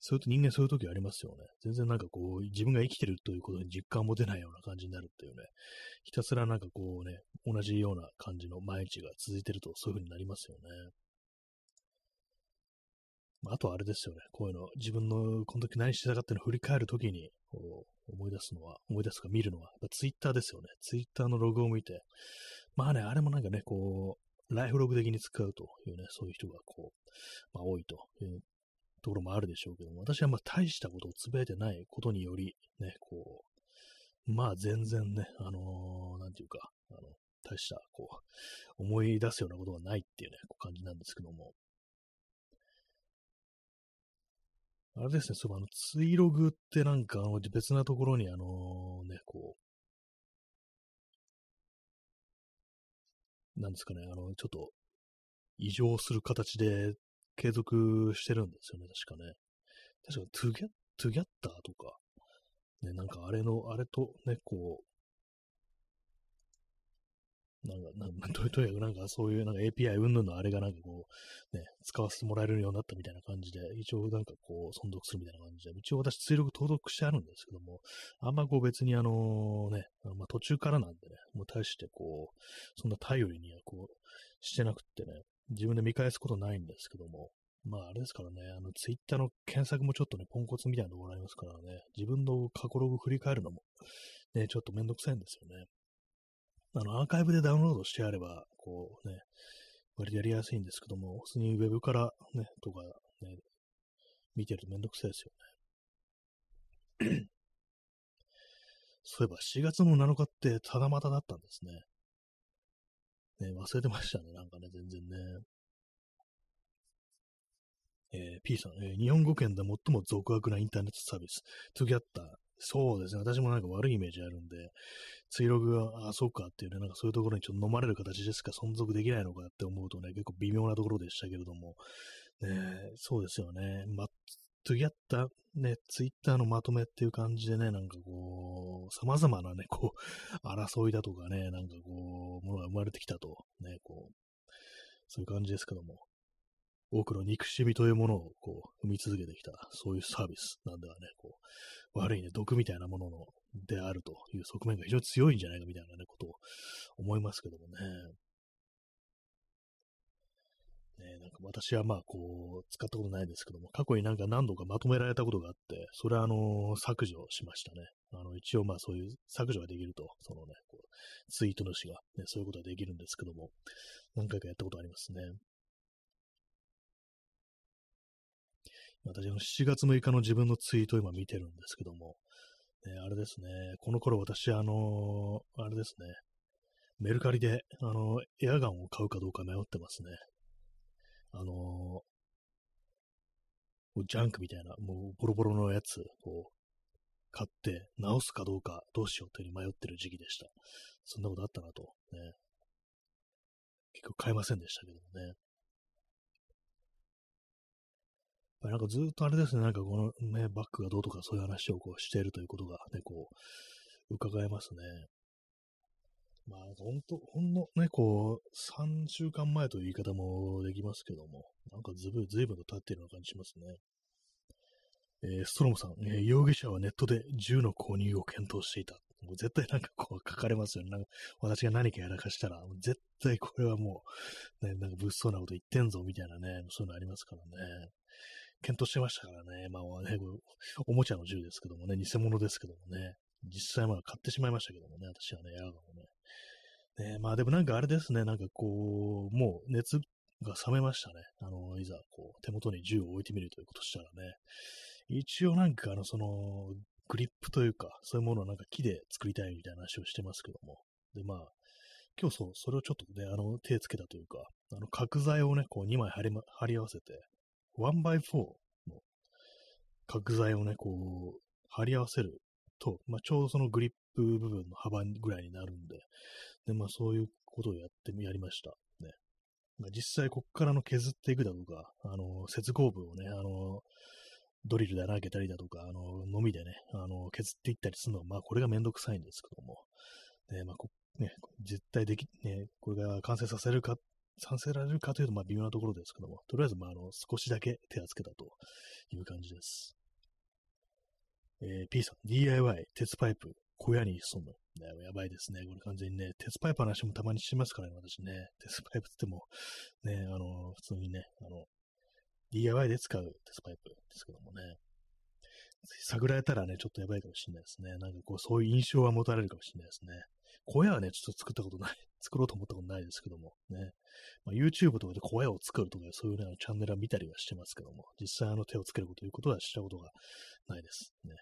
そういうと人間そういう時ありますよね。全然なんかこう、自分が生きてるということに実感を持てないような感じになるっていうね。ひたすらなんかこうね、同じような感じの毎日が続いてるとそういう風になりますよね。まあ、あとはあれですよね。こういうの、自分のこの時何してたかっていうのを振り返るときに、こう、思い出すのは、思い出すか見るのは、やっぱツイッターですよね。ツイッターのログを見て、まあね、あれもなんかね、こう、ライフログ的に使うというね、そういう人がこう、まあ多いというところもあるでしょうけども、私はまあ大したことをつぶやいてないことにより、ね、こう、まあ全然ね、あのー、なんていうか、あの、大した、こう、思い出すようなことがないっていうね、こう感じなんですけども、あれですね、そう、あの、ツイログってなんか、あの、別なところに、あのね、こう、なんですかね、あの、ちょっと、異常する形で継続してるんですよね、確かね。確か、トゥギャッ、トゥギャッターとか、ね、なんかあれの、あれとね、こう、なんか、なんととにかくなんかそういうなんか API 云々のあれがなんかこう、ね、使わせてもらえるようになったみたいな感じで、一応なんかこう、存続するみたいな感じで、一応私追録登録してあるんですけども、あんまこう別にあのね、まあ、途中からなんでね、もう大してこう、そんな頼りにはこう、してなくってね、自分で見返すことないんですけども、まああれですからね、あのツイッターの検索もちょっとね、ポンコツみたいなところありますからね、自分の過去ログ振り返るのも、ね、ちょっとめんどくさいんですよね。あの、アーカイブでダウンロードしてあれば、こうね、割とやりやすいんですけども、普通にウェブからね、とかね、見てるとめんどくさいですよね。そういえば4月の7日ってただまただったんですね。ね、忘れてましたね、なんかね、全然ね。えー、P さん、えー、日本語圏で最も俗悪なインターネットサービス、トゥギャッター。そうですね、私もなんか悪いイメージあるんで、ツイログが、あ、そうかっていうね、なんかそういうところにちょっと飲まれる形でしか存続できないのかって思うとね、結構微妙なところでしたけれども、ね、そうですよね。ま、トゥギャッタ、ね、ツイッターのまとめっていう感じでね、なんかこう、様々なね、こう、争いだとかね、なんかこう、ものが生まれてきたと、ね、こう、そういう感じですけども、多くの憎しみというものをこう、生み続けてきた、そういうサービスなんではね、こう、悪いね、毒みたいなもののであるという側面が非常に強いんじゃないかみたいなね、ことを思いますけどもね。ね、なんか私はまあこう、使ったことないですけども、過去になんか何度かまとめられたことがあって、それはあの、削除しましたね。あの、一応まあそういう削除ができると、そのね、こうツイート主がね、そういうことができるんですけども、何回かやったことありますね。私の7月6日の自分のツイートを今見てるんですけども、ね、あれですね、この頃私、あのー、あれですね、メルカリで、あのー、エアガンを買うかどうか迷ってますね。あのー、ジャンクみたいな、もうボロボロのやつ、こう、買って直すかどうかどうしようといううに迷ってる時期でした。そんなことあったなと、ね。結局買えませんでしたけどもね。ぱりなんかずっとあれですね、なんかこのね、バックがどうとかそういう話をこうしているということがね、こう、伺えますね。まあ、ほんと、ほんのね、こう、3週間前という言い方もできますけども、なんかずぶ、ずいぶんと経っているような感じしますね。えー、ストロムさん、えー、容疑者はネットで銃の購入を検討していた。もう絶対なんかこう書かれますよね。なんか私が何かやらかしたら、絶対これはもう、ね、なんか物騒なこと言ってんぞみたいなね、そういうのありますからね。検討してましたからね。まあね、おもちゃの銃ですけどもね、偽物ですけどもね、実際まあ買ってしまいましたけどもね、私はね、ヤーガをね。ねまあでもなんかあれですね、なんかこう、もう熱が冷めましたね。あの、いざこう、手元に銃を置いてみるということしたらね、一応なんかあの、その、グリップというか、そういうものをなんか木で作りたいみたいな話をしてますけども。で、まあ、今日そう、それをちょっとね、あの、手つけたというか、あの、角材をね、こう2枚貼り,、ま、貼り合わせて、1x4 の角材をね、こう、貼り合わせると、まあ、ちょうどそのグリップ部分の幅ぐらいになるんで、で、まあ、そういうことをやってみ、やりました。ね。まあ、実際、こっからの削っていくだとか、あの、接合部をね、あの、ドリルで穴開けたりだとか、あの、のみでね、あの、削っていったりするのは、まあ、これがめんどくさいんですけども、ね、まあ、ね、絶対でき、ね、これが完成させるかっ賛成られるかというと、まあ微妙なところですけども、とりあえず、まあ、あの、少しだけ手をつけたという感じです。えー、P さん、DIY、鉄パイプ、小屋に潜む。ね、やばいですね。これ完全にね、鉄パイプの話もたまにしますからね、私ね。鉄パイプって言っても、ね、あの、普通にね、あの、DIY で使う鉄パイプですけどもね。探られたらね、ちょっとやばいかもしれないですね。なんかこう、そういう印象は持たれるかもしれないですね。小屋はね、ちょっと作ったことない、作ろうと思ったことないですけども、ね。まあ、YouTube とかで小屋を作るとか、そういうね、チャンネルは見たりはしてますけども、実際あの手をつけるこということはしたことがないです。ね。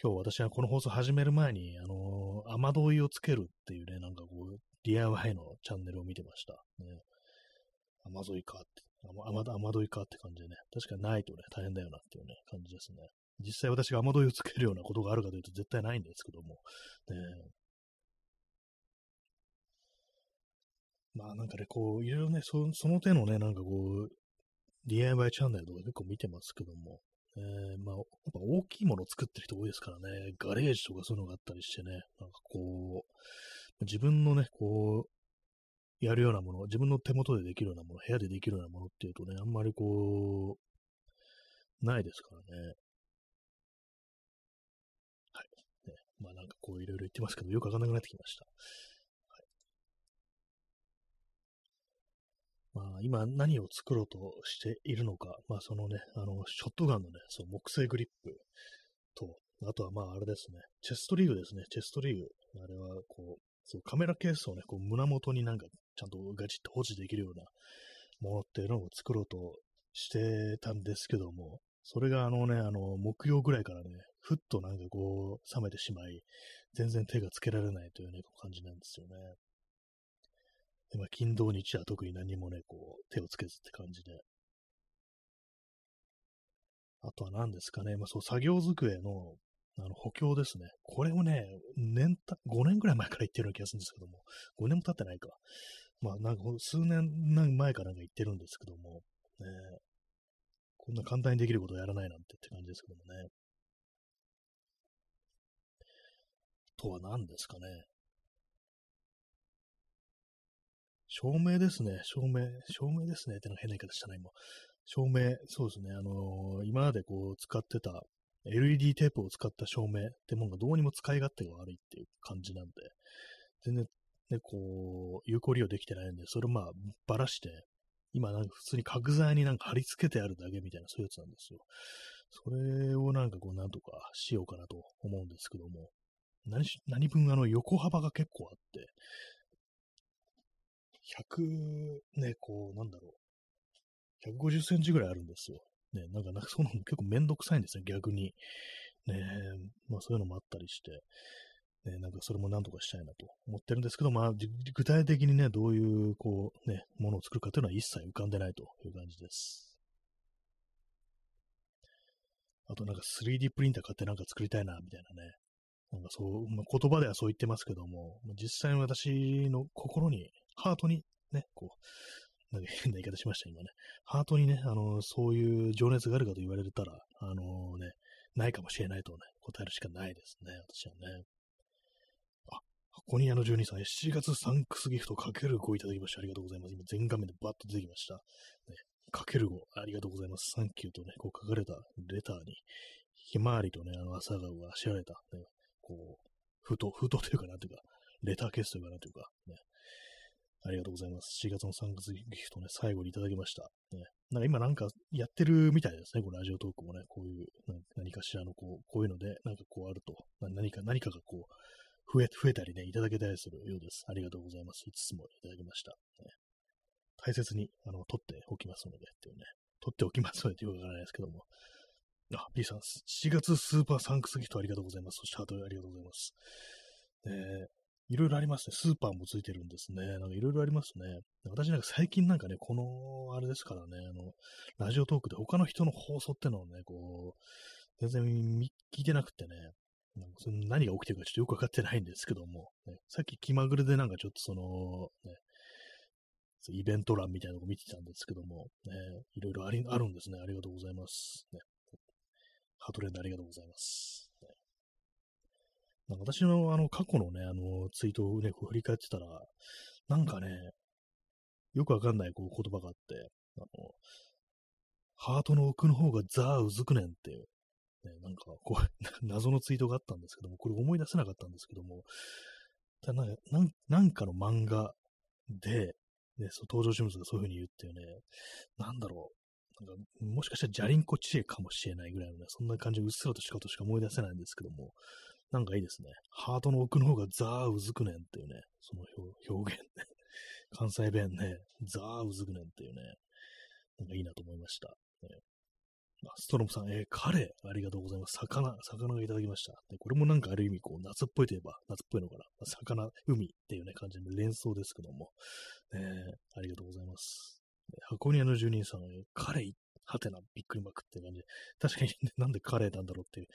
今日私はこの放送始める前に、あのー、雨どいをつけるっていうね、なんかこう、DIY のチャンネルを見てました。ね。雨どいかって、雨雨どいかって感じでね、確かにないとね、大変だよなっていうね、感じですね。実際私が雨どいをつけるようなことがあるかというと絶対ないんですけども、ね、まあなんかね、こう、いろいろね、そその手のね、なんかこう、DIY チャンネルとか結構見てますけども、えー、まあ、やっぱ大きいものを作ってる人多いですからね、ガレージとかそういうのがあったりしてね、なんかこう、自分のね、こう、やるようなもの、自分の手元でできるようなもの、部屋でできるようなものっていうとね、あんまりこう、ないですからね。まあなんかこういろいろ言ってますけど、よくわかんなくなってきました。まあ、今何を作ろうとしているのか、まあ、そのね、あの、ショットガンのね、そう木製グリップと、あとはまあ、あれですね、チェストリーグですね、チェストリーグ。あれは、こう、そうカメラケースをね、こう胸元になんかちゃんとガチッと保持できるようなものっていうのを作ろうとしてたんですけども、それがあのね、あの、木曜ぐらいからね、ふっとなんかこう、冷めてしまい、全然手がつけられないというね、感じなんですよね。で、まあ、金土日は特に何もね、こう、手をつけずって感じで。あとは何ですかね、まあ、そう、作業机の、あの、補強ですね。これをね、年た、5年ぐらい前から言ってるような気がするんですけども、5年も経ってないか。まあ、なんか、数年前からなんか言ってるんですけども、ね、こんな簡単にできることをやらないなんてって感じですけどもね。とは何ですかね。照明ですね。照明。照明ですね。ってのは変な言い方したな、今。照明。そうですね。あのー、今までこう使ってた LED テープを使った照明ってもんがどうにも使い勝手が悪いっていう感じなんで、全然ね、こう、有効利用できてないんで、それをまあ、ばらして、今なんか普通に角材になんか貼り付けてあるだけみたいなそういうやつなんですよ。それをなんかこうなんとかしようかなと思うんですけども、何し何分あの横幅が結構あって、100、ね、こう、なんだろう。150センチぐらいあるんですよ。ね、なんか、なんかそういうの結構めんどくさいんですね、逆に。ねまあそういうのもあったりして。ね、なんかそれもなんとかしたいなと思ってるんですけど、まあ具体的にね、どういう、こう、ね、ものを作るかというのは一切浮かんでないという感じです。あとなんか 3D プリンター買ってなんか作りたいな、みたいなね。なんかそう、まあ、言葉ではそう言ってますけども、実際に私の心に、ハートにね、こう、なんか変な言い方しました、今ね。ハートにね、あの、そういう情熱があるかと言われたら、あのね、ないかもしれないとね、答えるしかないですね、私はね。あ、箱庭の12さん、7月サンクスギフトかける5いただきまして、ありがとうございます。今、全画面でバッと出てきました。ね、かける5、ありがとうございます。サンキューとね、こう書かれたレターに、ひまわりとね、あの朝顔があしられた、ね、こう、封筒、封筒というかなんというか、レターケースというかなんというか、ね、ありがとうございます。4月の3月ギフトね、最後にいただきました。ね、なんか今なんかやってるみたいですね、このラジオトークもね、こういう何かしらのこう、こういうので、なんかこうあると、何か、何かがこう、増え、増えたりね、いただけたりするようです。ありがとうございます。いつもいただきました。ね、大切に、あの、取っておきますので、っていうね、取っておきますのでよくわからないですけども。あ、B さん、7月スーパーサンクスギフトありがとうございます。そしてハートありがとうございます。えいろいろありますね。スーパーもついてるんですね。なんかいろいろありますね。私なんか最近なんかね、この、あれですからね、あの、ラジオトークで他の人の放送ってのをね、こう、全然聞いてなくてね、なんかそ何が起きてるかちょっとよくわかってないんですけども、ね、さっき気まぐれでなんかちょっとその、ね、イベント欄みたいなのを見てたんですけども、ね、いろいろありあるんですね。ありがとうございます。ね、ハトレンドありがとうございます。なんか私のあの過去のね、あのツイートをね、こう振り返ってたら、なんかね、よくわかんないこう言葉があって、あの、ハートの奥の方がザーうずくねんっていう、ね、なんかこう、謎のツイートがあったんですけども、これ思い出せなかったんですけども、ただなんなんかの漫画で、ね、そう登場人物がそういう風に言っていうね、なんだろう、なんかもしかしたらジャリンコ知恵かもしれないぐらいのね、そんな感じうっすらとしかとしか思い出せないんですけども、なんかいいですね。ハートの奥の方がザーうずくねんっていうね、その表現ね。関西弁ね、ザーうずくねんっていうね、なんかいいなと思いました。ね、あストロムさん、えー、カレー、ありがとうございます。魚、魚がいただきました。でこれもなんかある意味、こう、夏っぽいといえば、夏っぽいのかな。魚、海っていうね、感じの連想ですけども、ね、ありがとうございます。箱庭の住人さん、カレー、はてな、びっくりマークって感じ、確かに、なんでカレーなんだろうっていう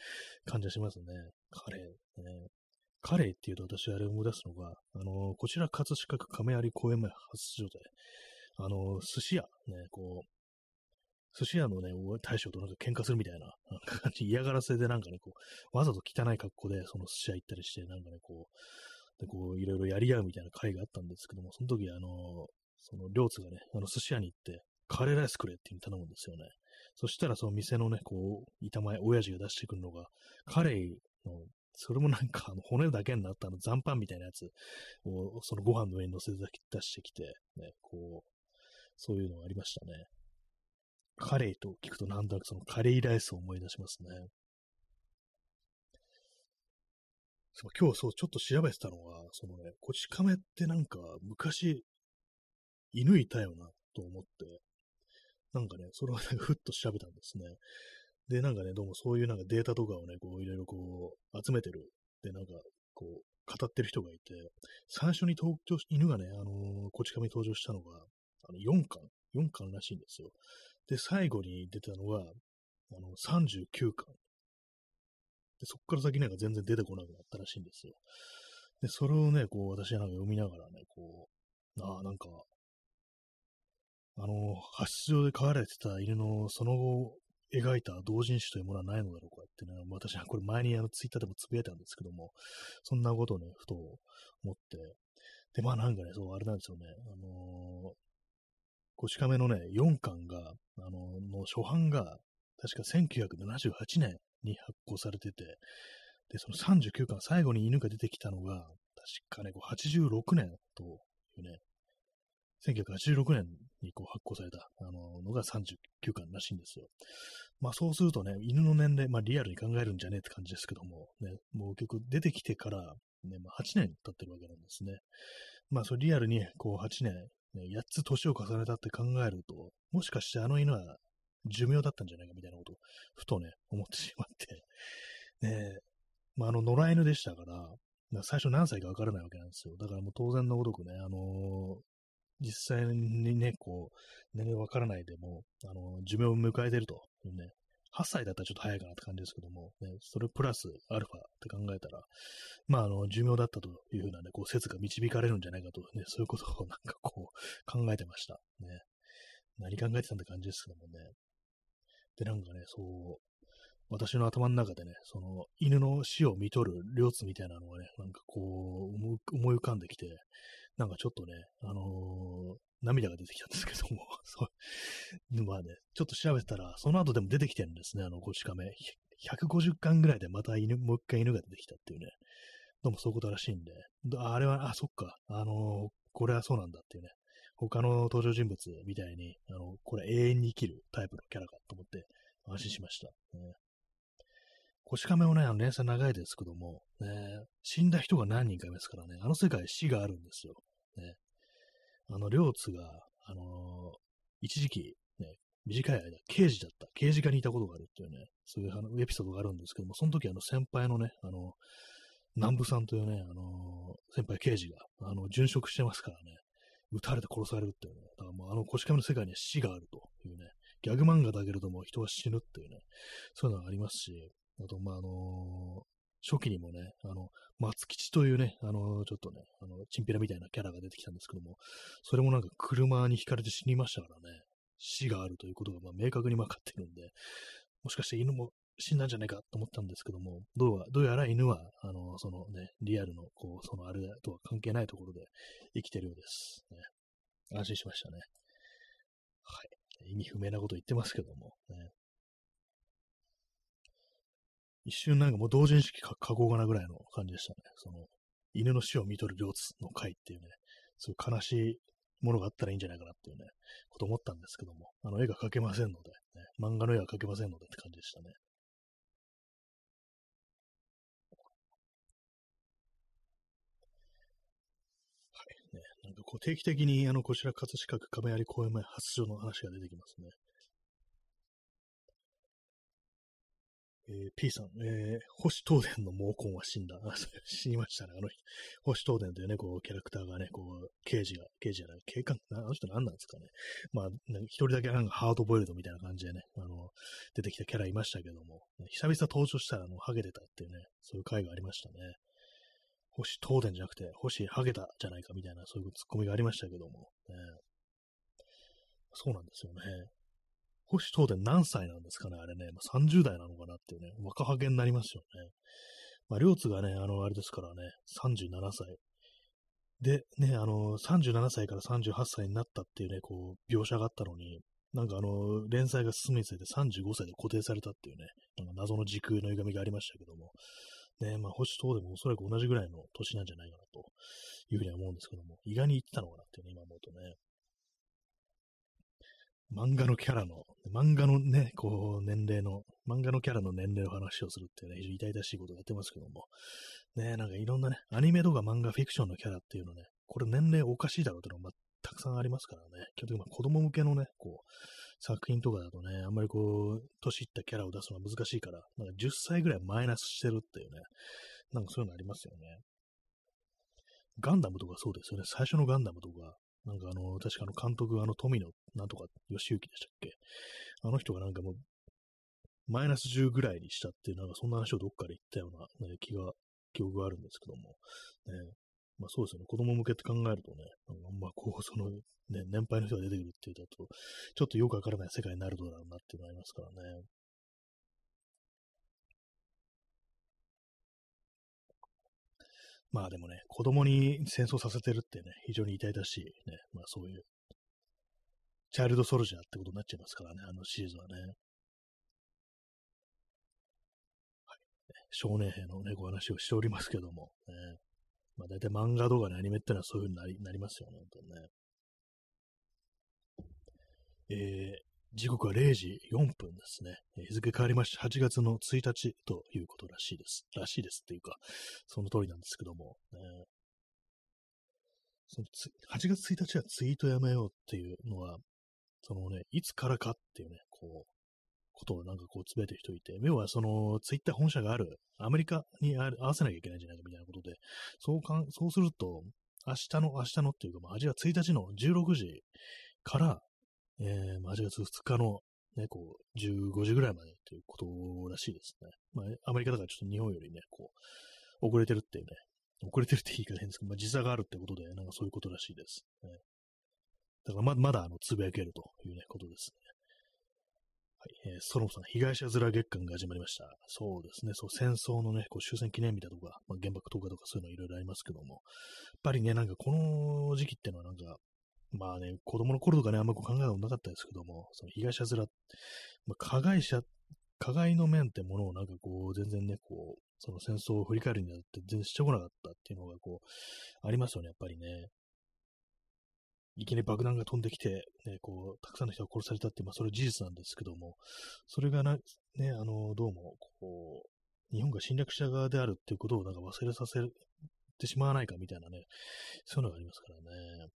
感じがしますね。カレー、ね。カレーっていうと私あれを思い出すのが、あの、こちら葛飾区亀有公園前発出で、あの、寿司屋、ね、こう、寿司屋のね、大将となんか喧嘩するみたいな感じ、嫌がらせでなんかね、こう、わざと汚い格好でその寿司屋行ったりして、なんかね、こう、で、こう、いろいろやり合うみたいな会があったんですけども、その時、あの、その、両津がね、あの、寿司屋に行って、カレーライスくれって頼むんですよね。そしたら、その店のね、こう、板前、親父が出してくるのが、カレーの、それもなんか、あの、骨だけになったあの、残飯みたいなやつを、そのご飯の上に乗せて出してきて、ね、こう、そういうのがありましたね。カレーと聞くとなんとなくそのカレーライスを思い出しますね。そう今日そう、ちょっと調べてたのは、そのね、こち亀ってなんか昔、犬いたよなと思って、なんかね、それをね、ふっと調べたんですね。で、なんかね、どうもそういうなんかデータとかをね、こういろいろこう集めてる。で、なんか、こう、語ってる人がいて、最初に登場し、犬がね、あのー、こち亀に登場したのが、あの、4巻 ?4 巻らしいんですよ。で、最後に出たのが、あの、39巻。で、そっから先なんか全然出てこなくなったらしいんですよ。で、それをね、こう、私はなんか読みながらね、こう、ああ、なんか、あの、発出場で飼われてた犬のその後描いた同人誌というものはないのだろうかってね、私はこれ前にあのツイッターでもつぶやいたんですけども、そんなことをね、ふと思って、で、まあなんかね、そう、あれなんですよね、あのー、こち亀のね、4巻が、あの、の初版が、確か1978年に発行されてて、で、その39巻、最後に犬が出てきたのが、確かね、86年というね、1986年にこう発行されたあののが39巻らしいんですよ。まあそうするとね、犬の年齢、まあリアルに考えるんじゃねえって感じですけども、ね、もう結局出てきてから、ね、まあ、8年経ってるわけなんですね。まあそれリアルにこう8年ね、8つ年を重ねたって考えると、もしかしてあの犬は寿命だったんじゃないかみたいなことを、ふとね、思ってしまって、ねまあ、あの、野良犬でしたから、最初何歳かわからないわけなんですよ。だからもう当然のごとくね、あのー、実際にね、こう、年齢わからないでも、あの、寿命を迎えてるというね、8歳だったらちょっと早いかなって感じですけども、ね、それプラスアルファって考えたら、まあ、あの、寿命だったというふうなね、こう、説が導かれるんじゃないかと、ね、そういうことをなんかこう、考えてました。ね。何考えてたんって感じですけどもね。で、なんかね、そう、私の頭の中でね、その、犬の死を見とる両津みたいなのがね、なんかこう、思い浮かんできて、なんかちょっとね、あのー、涙が出てきたんですけども、そう、まあね、ちょっと調べてたら、その後でも出てきてるんですね、あの、こち亀。150巻ぐらいでまた犬、もう一回犬が出てきたっていうね、どうもそういうことらしいんで、あれは、あ、そっか、あのー、これはそうなんだっていうね、他の登場人物みたいに、あの、これ永遠に生きるタイプのキャラかと思って安心しました。ね、こし亀もね、あの連載長いですけども、ね、死んだ人が何人かいますからね、あの世界死があるんですよ。ね、あの、両津が、あのー、一時期、ね、短い間、刑事だった、刑事課にいたことがあるっていうね、そういうあのエピソードがあるんですけども、その時あの先輩のね、あの、南部さんというね、あのー、先輩刑事が、あの、殉職してますからね、撃たれて殺されるっていうね、だからもうあの、腰亀の世界には死があるというね、ギャグ漫画だけれども人は死ぬっていうね、そういうのがありますし、あと、まあ、あの、初期にもね、あの、松吉というね、あの、ちょっとね、あの、チンピラみたいなキャラが出てきたんですけども、それもなんか車にひかれて死にましたからね、死があるということがま明確に分かってるんで、もしかして犬も死んだんじゃないかと思ったんですけども、どうはどうやら犬は、あの、そのね、リアルの、こう、そのあれとは関係ないところで生きてるようです。ね、安心しましたね。はい。意味不明なこと言ってますけども、ね、一瞬なんかもう同人誌書こうかなぐらいの感じでしたね。その、犬の死を見とる両津の回っていうね、そうい悲しいものがあったらいいんじゃないかなっていうね、こと思ったんですけども、あの、絵が描けませんので、ね、漫画の絵は描けませんのでって感じでしたね。はい。ね、なんかこう定期的にあの、こちら葛飾区亀有公園前発祥の話が出てきますね。えー、P さん、えー、星東電の毛根は死んだ。死にましたね。あの人、星東電というね、こう、キャラクターがね、こう、刑事が、刑事じゃない、警官、あの人何なんですかね。まあ、一人だけなんかハードボイルドみたいな感じでね、あの、出てきたキャラいましたけども、久々登場したら、あの、ハゲてたっていうね、そういう回がありましたね。星東電じゃなくて、星ハゲたじゃないかみたいな、そういうツッコミがありましたけども、ね、そうなんですよね。星東電何歳なんですかね、あれね。まあ、30代なのかなっていうね、若ハゲになりますよね。まあ、両津がね、あの、あれですからね、37歳。で、ね、あの、37歳から38歳になったっていうね、こう、描写があったのに、なんかあの、連載が進むにつれて35歳で固定されたっていうね、なんか謎の時空の歪みがありましたけども、ね、まあ、星東でもおそらく同じぐらいの年なんじゃないかなというふうには思うんですけども、意外に言ってたのかなっていうね、今思うとね。漫画のキャラの、漫画のね、こう、年齢の、漫画のキャラの年齢の話をするっていうね、非常に痛々しいことをやってますけども、ね、なんかいろんなね、アニメとか漫画、フィクションのキャラっていうのね、これ年齢おかしいだろうっていうのが、まあ、たくさんありますからね、基本的に子供向けのね、こう、作品とかだとね、あんまりこう、年いったキャラを出すのは難しいから、なんか10歳ぐらいマイナスしてるっていうね、なんかそういうのありますよね。ガンダムとかそうですよね。最初のガンダムとか、なんかあの、確かあの監督、あの富野なんとか義行でしたっけ？あの人がなんかもう、マイナス10ぐらいにしたっていう、なんかそんな話をどっかで言ったような、ね、気が、記憶があるんですけども、ね、まあそうですよね、子供向けって考えるとね、あんまこう、その、ね、年配の人が出てくるっていうと、ちょっとよくわからない世界になるだろうなっていうのがありますからね。まあでもね、子供に戦争させてるってね、非常に痛々しいね、まあそういう、チャイルドソルジャーってことになっちゃいますからね、あのシリーズはね。はい。少年兵のね、ご話をしておりますけども、ね。まあ大体漫画動画のアニメってのはそういう風になりなりますよね、本当にね。えー、時刻は0時4分ですね。日付変わりまして8月の1日ということらしいです。らしいですっていうか、その通りなんですけども、ね、その8月1日はツイートやめようっていうのは、そのね、いつからかっていうね、こう、ことをなんかこうつぶやいてる人いて、要はそのツイッター本社があるアメリカに合わせなきゃいけないんじゃないかみたいなことで、そうかんそうすると、明日の、明日のっていうか、まあ、8月1日の16時から、えー、8月2日のね、こう、15時ぐらいまでということらしいですね。まあ、アメリカだからちょっと日本よりね、こう、遅れてるっていうね、遅れてるって言い方変ですけど、まあ、時差があるってことで、なんかそういうことらしいです。ね、だからままだ、あの、つぶやけるというね、ことですね。はい、えー、ソロモさん、被害者面月間が始まりました。そうですね、そう、戦争のね、こう終戦記念日だとか、まあ、原爆投下とかそういうのいろいろありますけども、やっぱりね、なんかこの時期ってのはなんか、まあね、子供の頃とかね、あんまこう考えたことなかったですけども、その被害者面、まあ、加害者、加害の面ってものをなんかこう、全然ね、こう、その戦争を振り返るにあって全然してこなかったっていうのがこう、ありますよね、やっぱりね。いきなり爆弾が飛んできて、ね、こう、たくさんの人が殺されたって、まあ、それ事実なんですけども、それがな、ね、あの、どうも、こう、日本が侵略者側であるっていうことをなんか忘れさせてしまわないかみたいなね、そういうのがありますからね。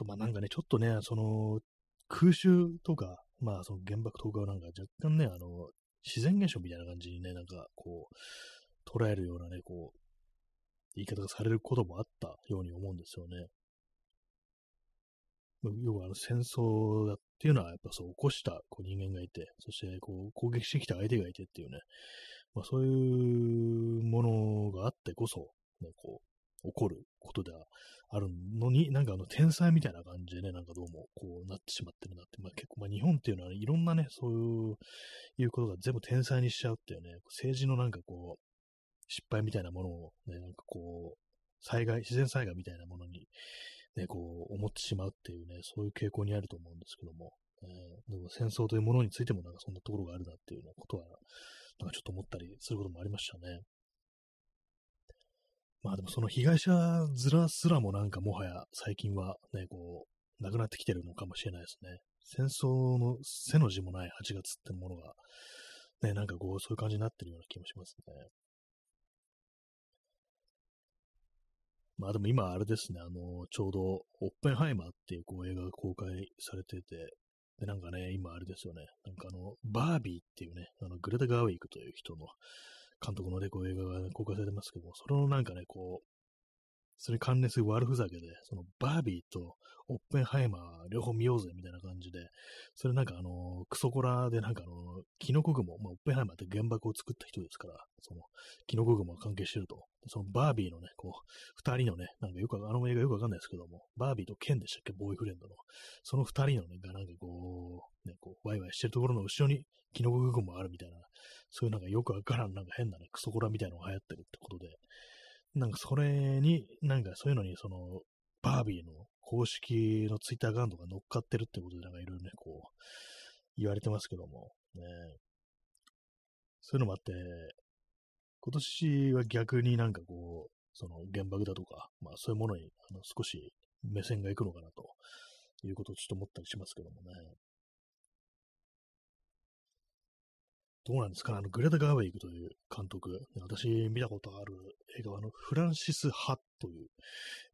と、まあなんかね、ちょっとね、その、空襲とか、まあその原爆投下はなんか若干ね、あの、自然現象みたいな感じにね、なんかこう、捉えるようなね、こう、言い方がされることもあったように思うんですよね。要はあの戦争だっていうのはやっぱそう起こしたこう人間がいて、そしてこう攻撃してきた相手がいてっていうね、まあ、そういうものがあってこそ、ね、こう起こることではあるのに、なんかあの天才みたいな感じでね、なんかどうもこうなってしまってるなって、まあ結構、まあ日本っていうのは、ね、いろんなね、そういうことが全部天才にしちゃうっていうね、政治のなんかこう、失敗みたいなものをね、なんかこう、災害、自然災害みたいなものに、ね、こう、思ってしまうっていうね、そういう傾向にあると思うんですけども、えー、でも戦争というものについてもなんかそんなところがあるなっていうようなことは、なんかちょっと思ったりすることもありましたね。まあでもその被害者面すらもなんかもはや最近はね、こう、なくなってきてるのかもしれないですね。戦争の背の字もない8月ってものが、ね、なんかこう、そういう感じになってるような気もしますね。まあでも今あれですね、あの、ちょうど、オッペンハイマーっていうこう映画が公開されてて、で、なんかね、今あれですよね、なんかあの、バービーっていうね、あの、グレタ・ガーウィークという人の、監督のね、こう映画が、ね、公開されてますけども、それのなんかね、こう、それ関連する悪ふざけで、そのバービーとオッペンハイマー両方見ようぜみたいな感じで、それなんかあの、クソコラでなんかあの、キノコ雲、まあ、オッペンハイマーって原爆を作った人ですから、その、キノコ雲が関係してると。そのバービーのね、こう、二人のね、なんかよく、あの映画よくわかんないですけども、バービーとケンでしたっけ、ボーイフレンドの。その二人のね、がなんかこう、ね、こう、ワイワイしてるところの後ろにキノコ雲があるみたいな、そういうなんかよくわからん、なんか変なね、クソコラみたいなのが流行ってるってことで、なんかそれに、なんかそういうのに、その、バービーの公式のツイッターアカウントが乗っかってるってことで、なんかいろいろね、こう、言われてますけども、ね。そういうのもあって、今年は逆になんかこう、その原爆だとか、まあそういうものにあの少し目線がいくのかなということをちょっと思ったりしますけどもね。どうなんですか、あの、グレタ・ガーウェイクという監督、私見たことある映画は、あの、フランシス・ハという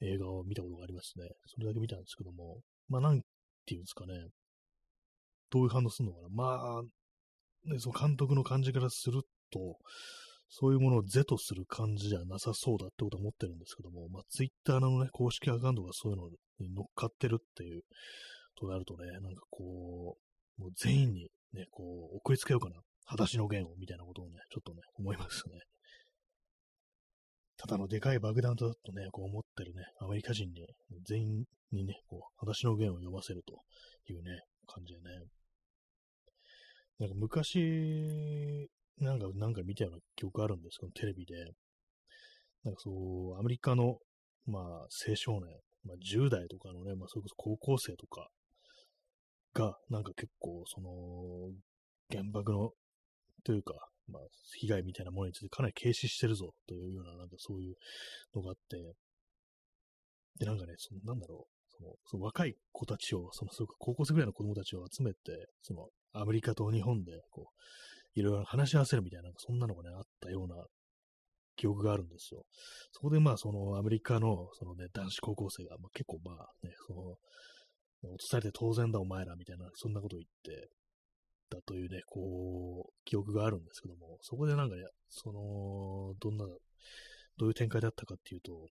映画を見たことがありますね。それだけ見たんですけども、まあ、なんていうんですかね、どういう反応するのかな。まあ、ね、その監督の感じからすると、そういうものを是とする感じじゃなさそうだってことは思ってるんですけども、まあ、ツイッターのね、公式アカウントがそういうのに乗っかってるっていうとなるとね、なんかこう、もう全員にね、こう、送りつけようかな裸足の弦を、みたいなことをね、ちょっとね、思いますね。ただのでかい爆弾だとね、こう思ってるね、アメリカ人に、全員にね、こう、裸足の弦を読ませるというね、感じでね。なんか昔、なんか、なんか見たような記憶あるんですけど、テレビで。なんかそう、アメリカの、まあ、青少年、まあ、10代とかのね、まあ、それこそ高校生とかが、なんか結構、その、原爆のというか、まあ、被害みたいなものについてかなり軽視してるぞというような、なんかそういうのがあって、で、なんかね、その、なんだろう、その、その若い子たちを、その、そ高校生ぐらいの子供たちを集めて、その、アメリカと日本で、こう、いろいろ話し合わせるみたいな、そんなのがね、あったような記憶があるんですよ。そこでまあ、そのアメリカの、そのね、男子高校生が、まあ、結構まあね、その、落とされて当然だお前らみたいな、そんなことを言って、たというね、こう、記憶があるんですけども、そこでなんか、その、どんな、どういう展開だったかっていうと、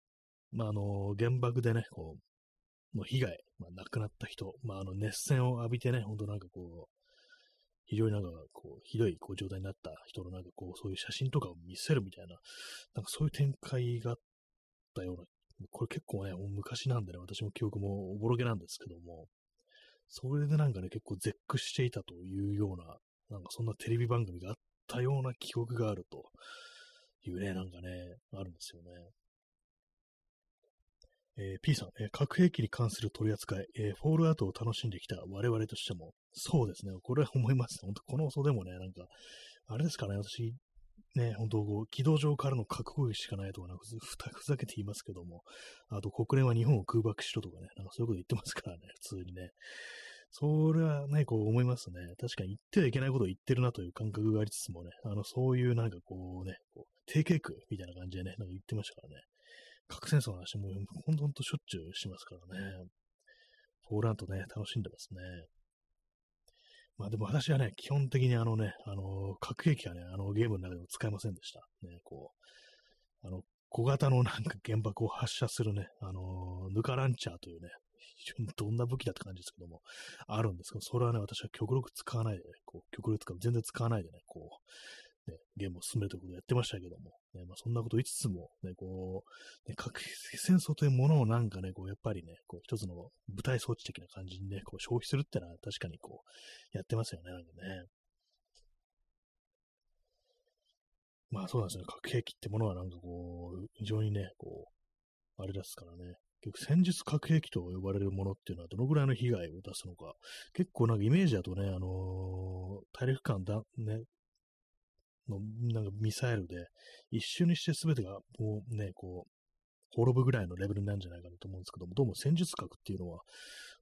まあ、あの、原爆でね、こう、の被害、まあ、亡くなった人、まあ、あの熱線を浴びてね、ほんとなんかこう、非常になんかこう、ひどいこう状態になった人のなんかこう、そういう写真とかを見せるみたいな、なんかそういう展開があったような、これ結構ね、昔なんでね、私も記憶もおぼろげなんですけども、それでなんかね、結構絶句していたというような、なんかそんなテレビ番組があったような記憶があるというね、なんかね、あるんですよね。えー、P さん、えー、核兵器に関する取り扱い、えー、フォールアウトを楽しんできた我々としても、そうですね、これは思います。本当この放送でもね、なんか、あれですかね、私、ね、本当こう、軌道上からの核攻撃しかないとか、なんかふざけて言いますけども、あと国連は日本を空爆しろとかね、なんかそういうこと言ってますからね、普通にね。それはね、こう思いますね。確かに言ってはいけないことを言ってるなという感覚がありつつもね、あの、そういうなんかこうね、こう定型句みたいな感じでね、なんか言ってましたからね。核戦争の話もほんとほんとしょっちゅうしますからね。フォーラントね、楽しんでますね。まあでも私はね、基本的にあのね、あの、核兵器はね、あのゲームの中でも使えませんでした。ね、こう、あの、小型のなんか原爆を発射するね、あの、ヌカランチャーというね、非常にどんな武器だって感じですけども、あるんですけど、それはね、私は極力使わないで、ね、こう、極力使う、全然使わないでね、こう、ね、ゲームを進めるということをやってましたけども、ね、まあ、そんなこと言いつつも、ね、こう、ね、核戦争というものをなんかね、こう、やっぱりね、こう、一つの舞台装置的な感じにね、こう、消費するってのは確かにこう、やってますよね、なんかね。まあそうなんですね、核兵器ってものはなんかこう、非常にね、こう、あれですからね、結局戦術核兵器と呼ばれるものっていうのはどのぐらいの被害を出すのか、結構なんかイメージだとね、あのー、大陸間だ、ね、の、なんかミサイルで、一瞬にして全てが、もうね、こう、滅ぶぐらいのレベルなんじゃないかなと思うんですけども、どうも戦術核っていうのは、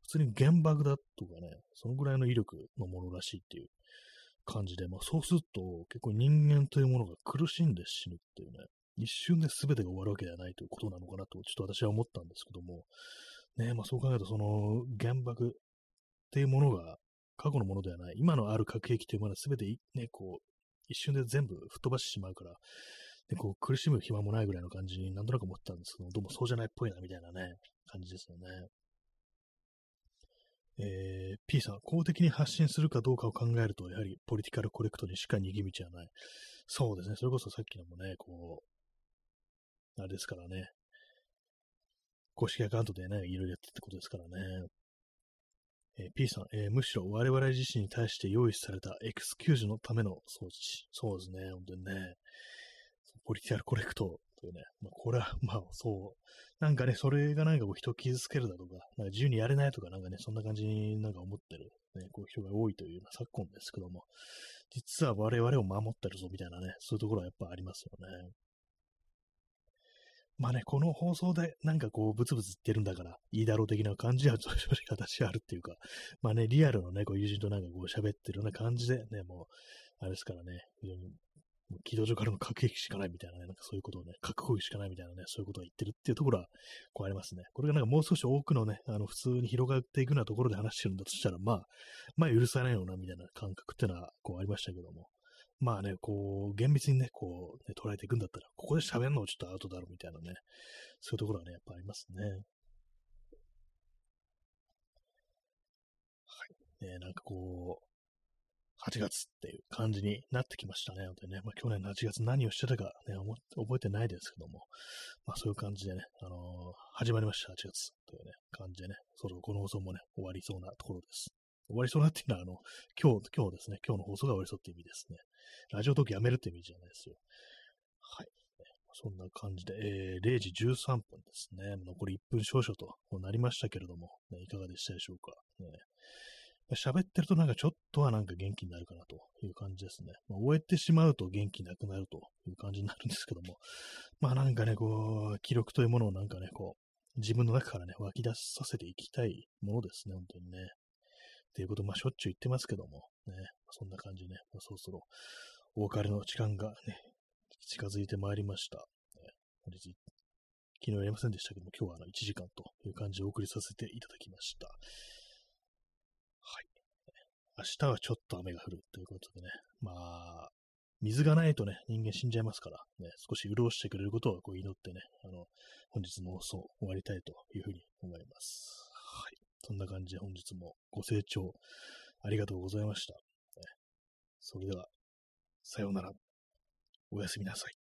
普通に原爆だとかね、そのぐらいの威力のものらしいっていう感じで、まあそうすると結構人間というものが苦しんで死ぬっていうね、一瞬で全てが終わるわけではないということなのかなと、ちょっと私は思ったんですけども、ね、まあそう考えるとその原爆っていうものが過去のものではない、今のある核兵器というものは全てね、こう、一瞬で全部吹っ飛ばしてしまうから、でこう苦しむ暇もないぐらいの感じになんとなく思ったんですけど、どうもそうじゃないっぽいな、みたいなね、感じですよね。えー、P さん、公的に発信するかどうかを考えると、やはりポリティカルコレクトにしか逃げ道はない。そうですね、それこそさっきのもね、こう、あれですからね、公式アカウントでね、いろいろやってってことですからね。えー、P さん、えー、むしろ我々自身に対して用意されたエクスキューズのための装置。そうですね、本当にね。ポリティアルコレクトというね。まあ、これは、まあ、そう。なんかね、それがなんかこう人を傷つけるだとか、なんか自由にやれないとか、なんかね、そんな感じになんか思ってる、ね、こう人が多いという、まあ、昨今ですけども、実は我々を守ってるぞみたいなね、そういうところはやっぱありますよね。まあね、この放送でなんかこう、ブツブツ言ってるんだから、いいだろう的な感じは正直私あるっていうか、まあね、リアルのね、こう友人となんかこう喋ってるような感じでね、もう、あれですからね、非常に、もう軌道上からの核兵器しかないみたいなね、なんかそういうことをね、核攻撃しかないみたいなね、そういうことを言ってるっていうところは、こうありますね。これがなんかもう少し多くのね、あの、普通に広がっていくようなところで話してるんだとしたら、まあ、まあ許されないよなみたいな感覚っていうのは、こうありましたけども、まあね、こう、厳密にね、こう、ね、捉えていくんだったら、ここで喋るのはちょっとアウトだろうみたいなね、そういうところはね、やっぱありますね。はい。ね、なんかこう、8月っていう感じになってきましたね。本当にね、まあ、去年の8月何をしてたかね、覚えてないですけども、まあそういう感じでね、あのー、始まりました、8月というね、感じでね、そろそろこの放送もね、終わりそうなところです。終わりそうなっていうのは、あの、今日、今日ですね、今日の放送が終わりそうっていう意味ですね。ラジオトークやめるって意味じゃないですよ。はい。そんな感じで、えー、0時13分ですね。残り1分少々となりましたけれども、ね、いかがでしたでしょうか。ね喋ってるとなんかちょっとはなんか元気になるかなという感じですね。まあ、終えてしまうと元気なくなるという感じになるんですけども、まあなんかね、こう、記録というものをなんかね、こう、自分の中からね、湧き出させていきたいものですね、本当にね。っていうこと、まあしょっちゅう言ってますけども、ね、そんな感じでね、ま、そろそろお別れの時間がね、近づいてまいりました。ね、昨日やりませんでしたけども、今日はあの1時間という感じでお送りさせていただきました。はい。明日はちょっと雨が降るということでね、まあ、水がないとね、人間死んじゃいますから、ね、少し潤してくれることをこう祈ってね、あの、本日の放送終わりたいというふうに思います。はいそんな感じで本日もご清聴ありがとうございました。それでは、さようなら。おやすみなさい。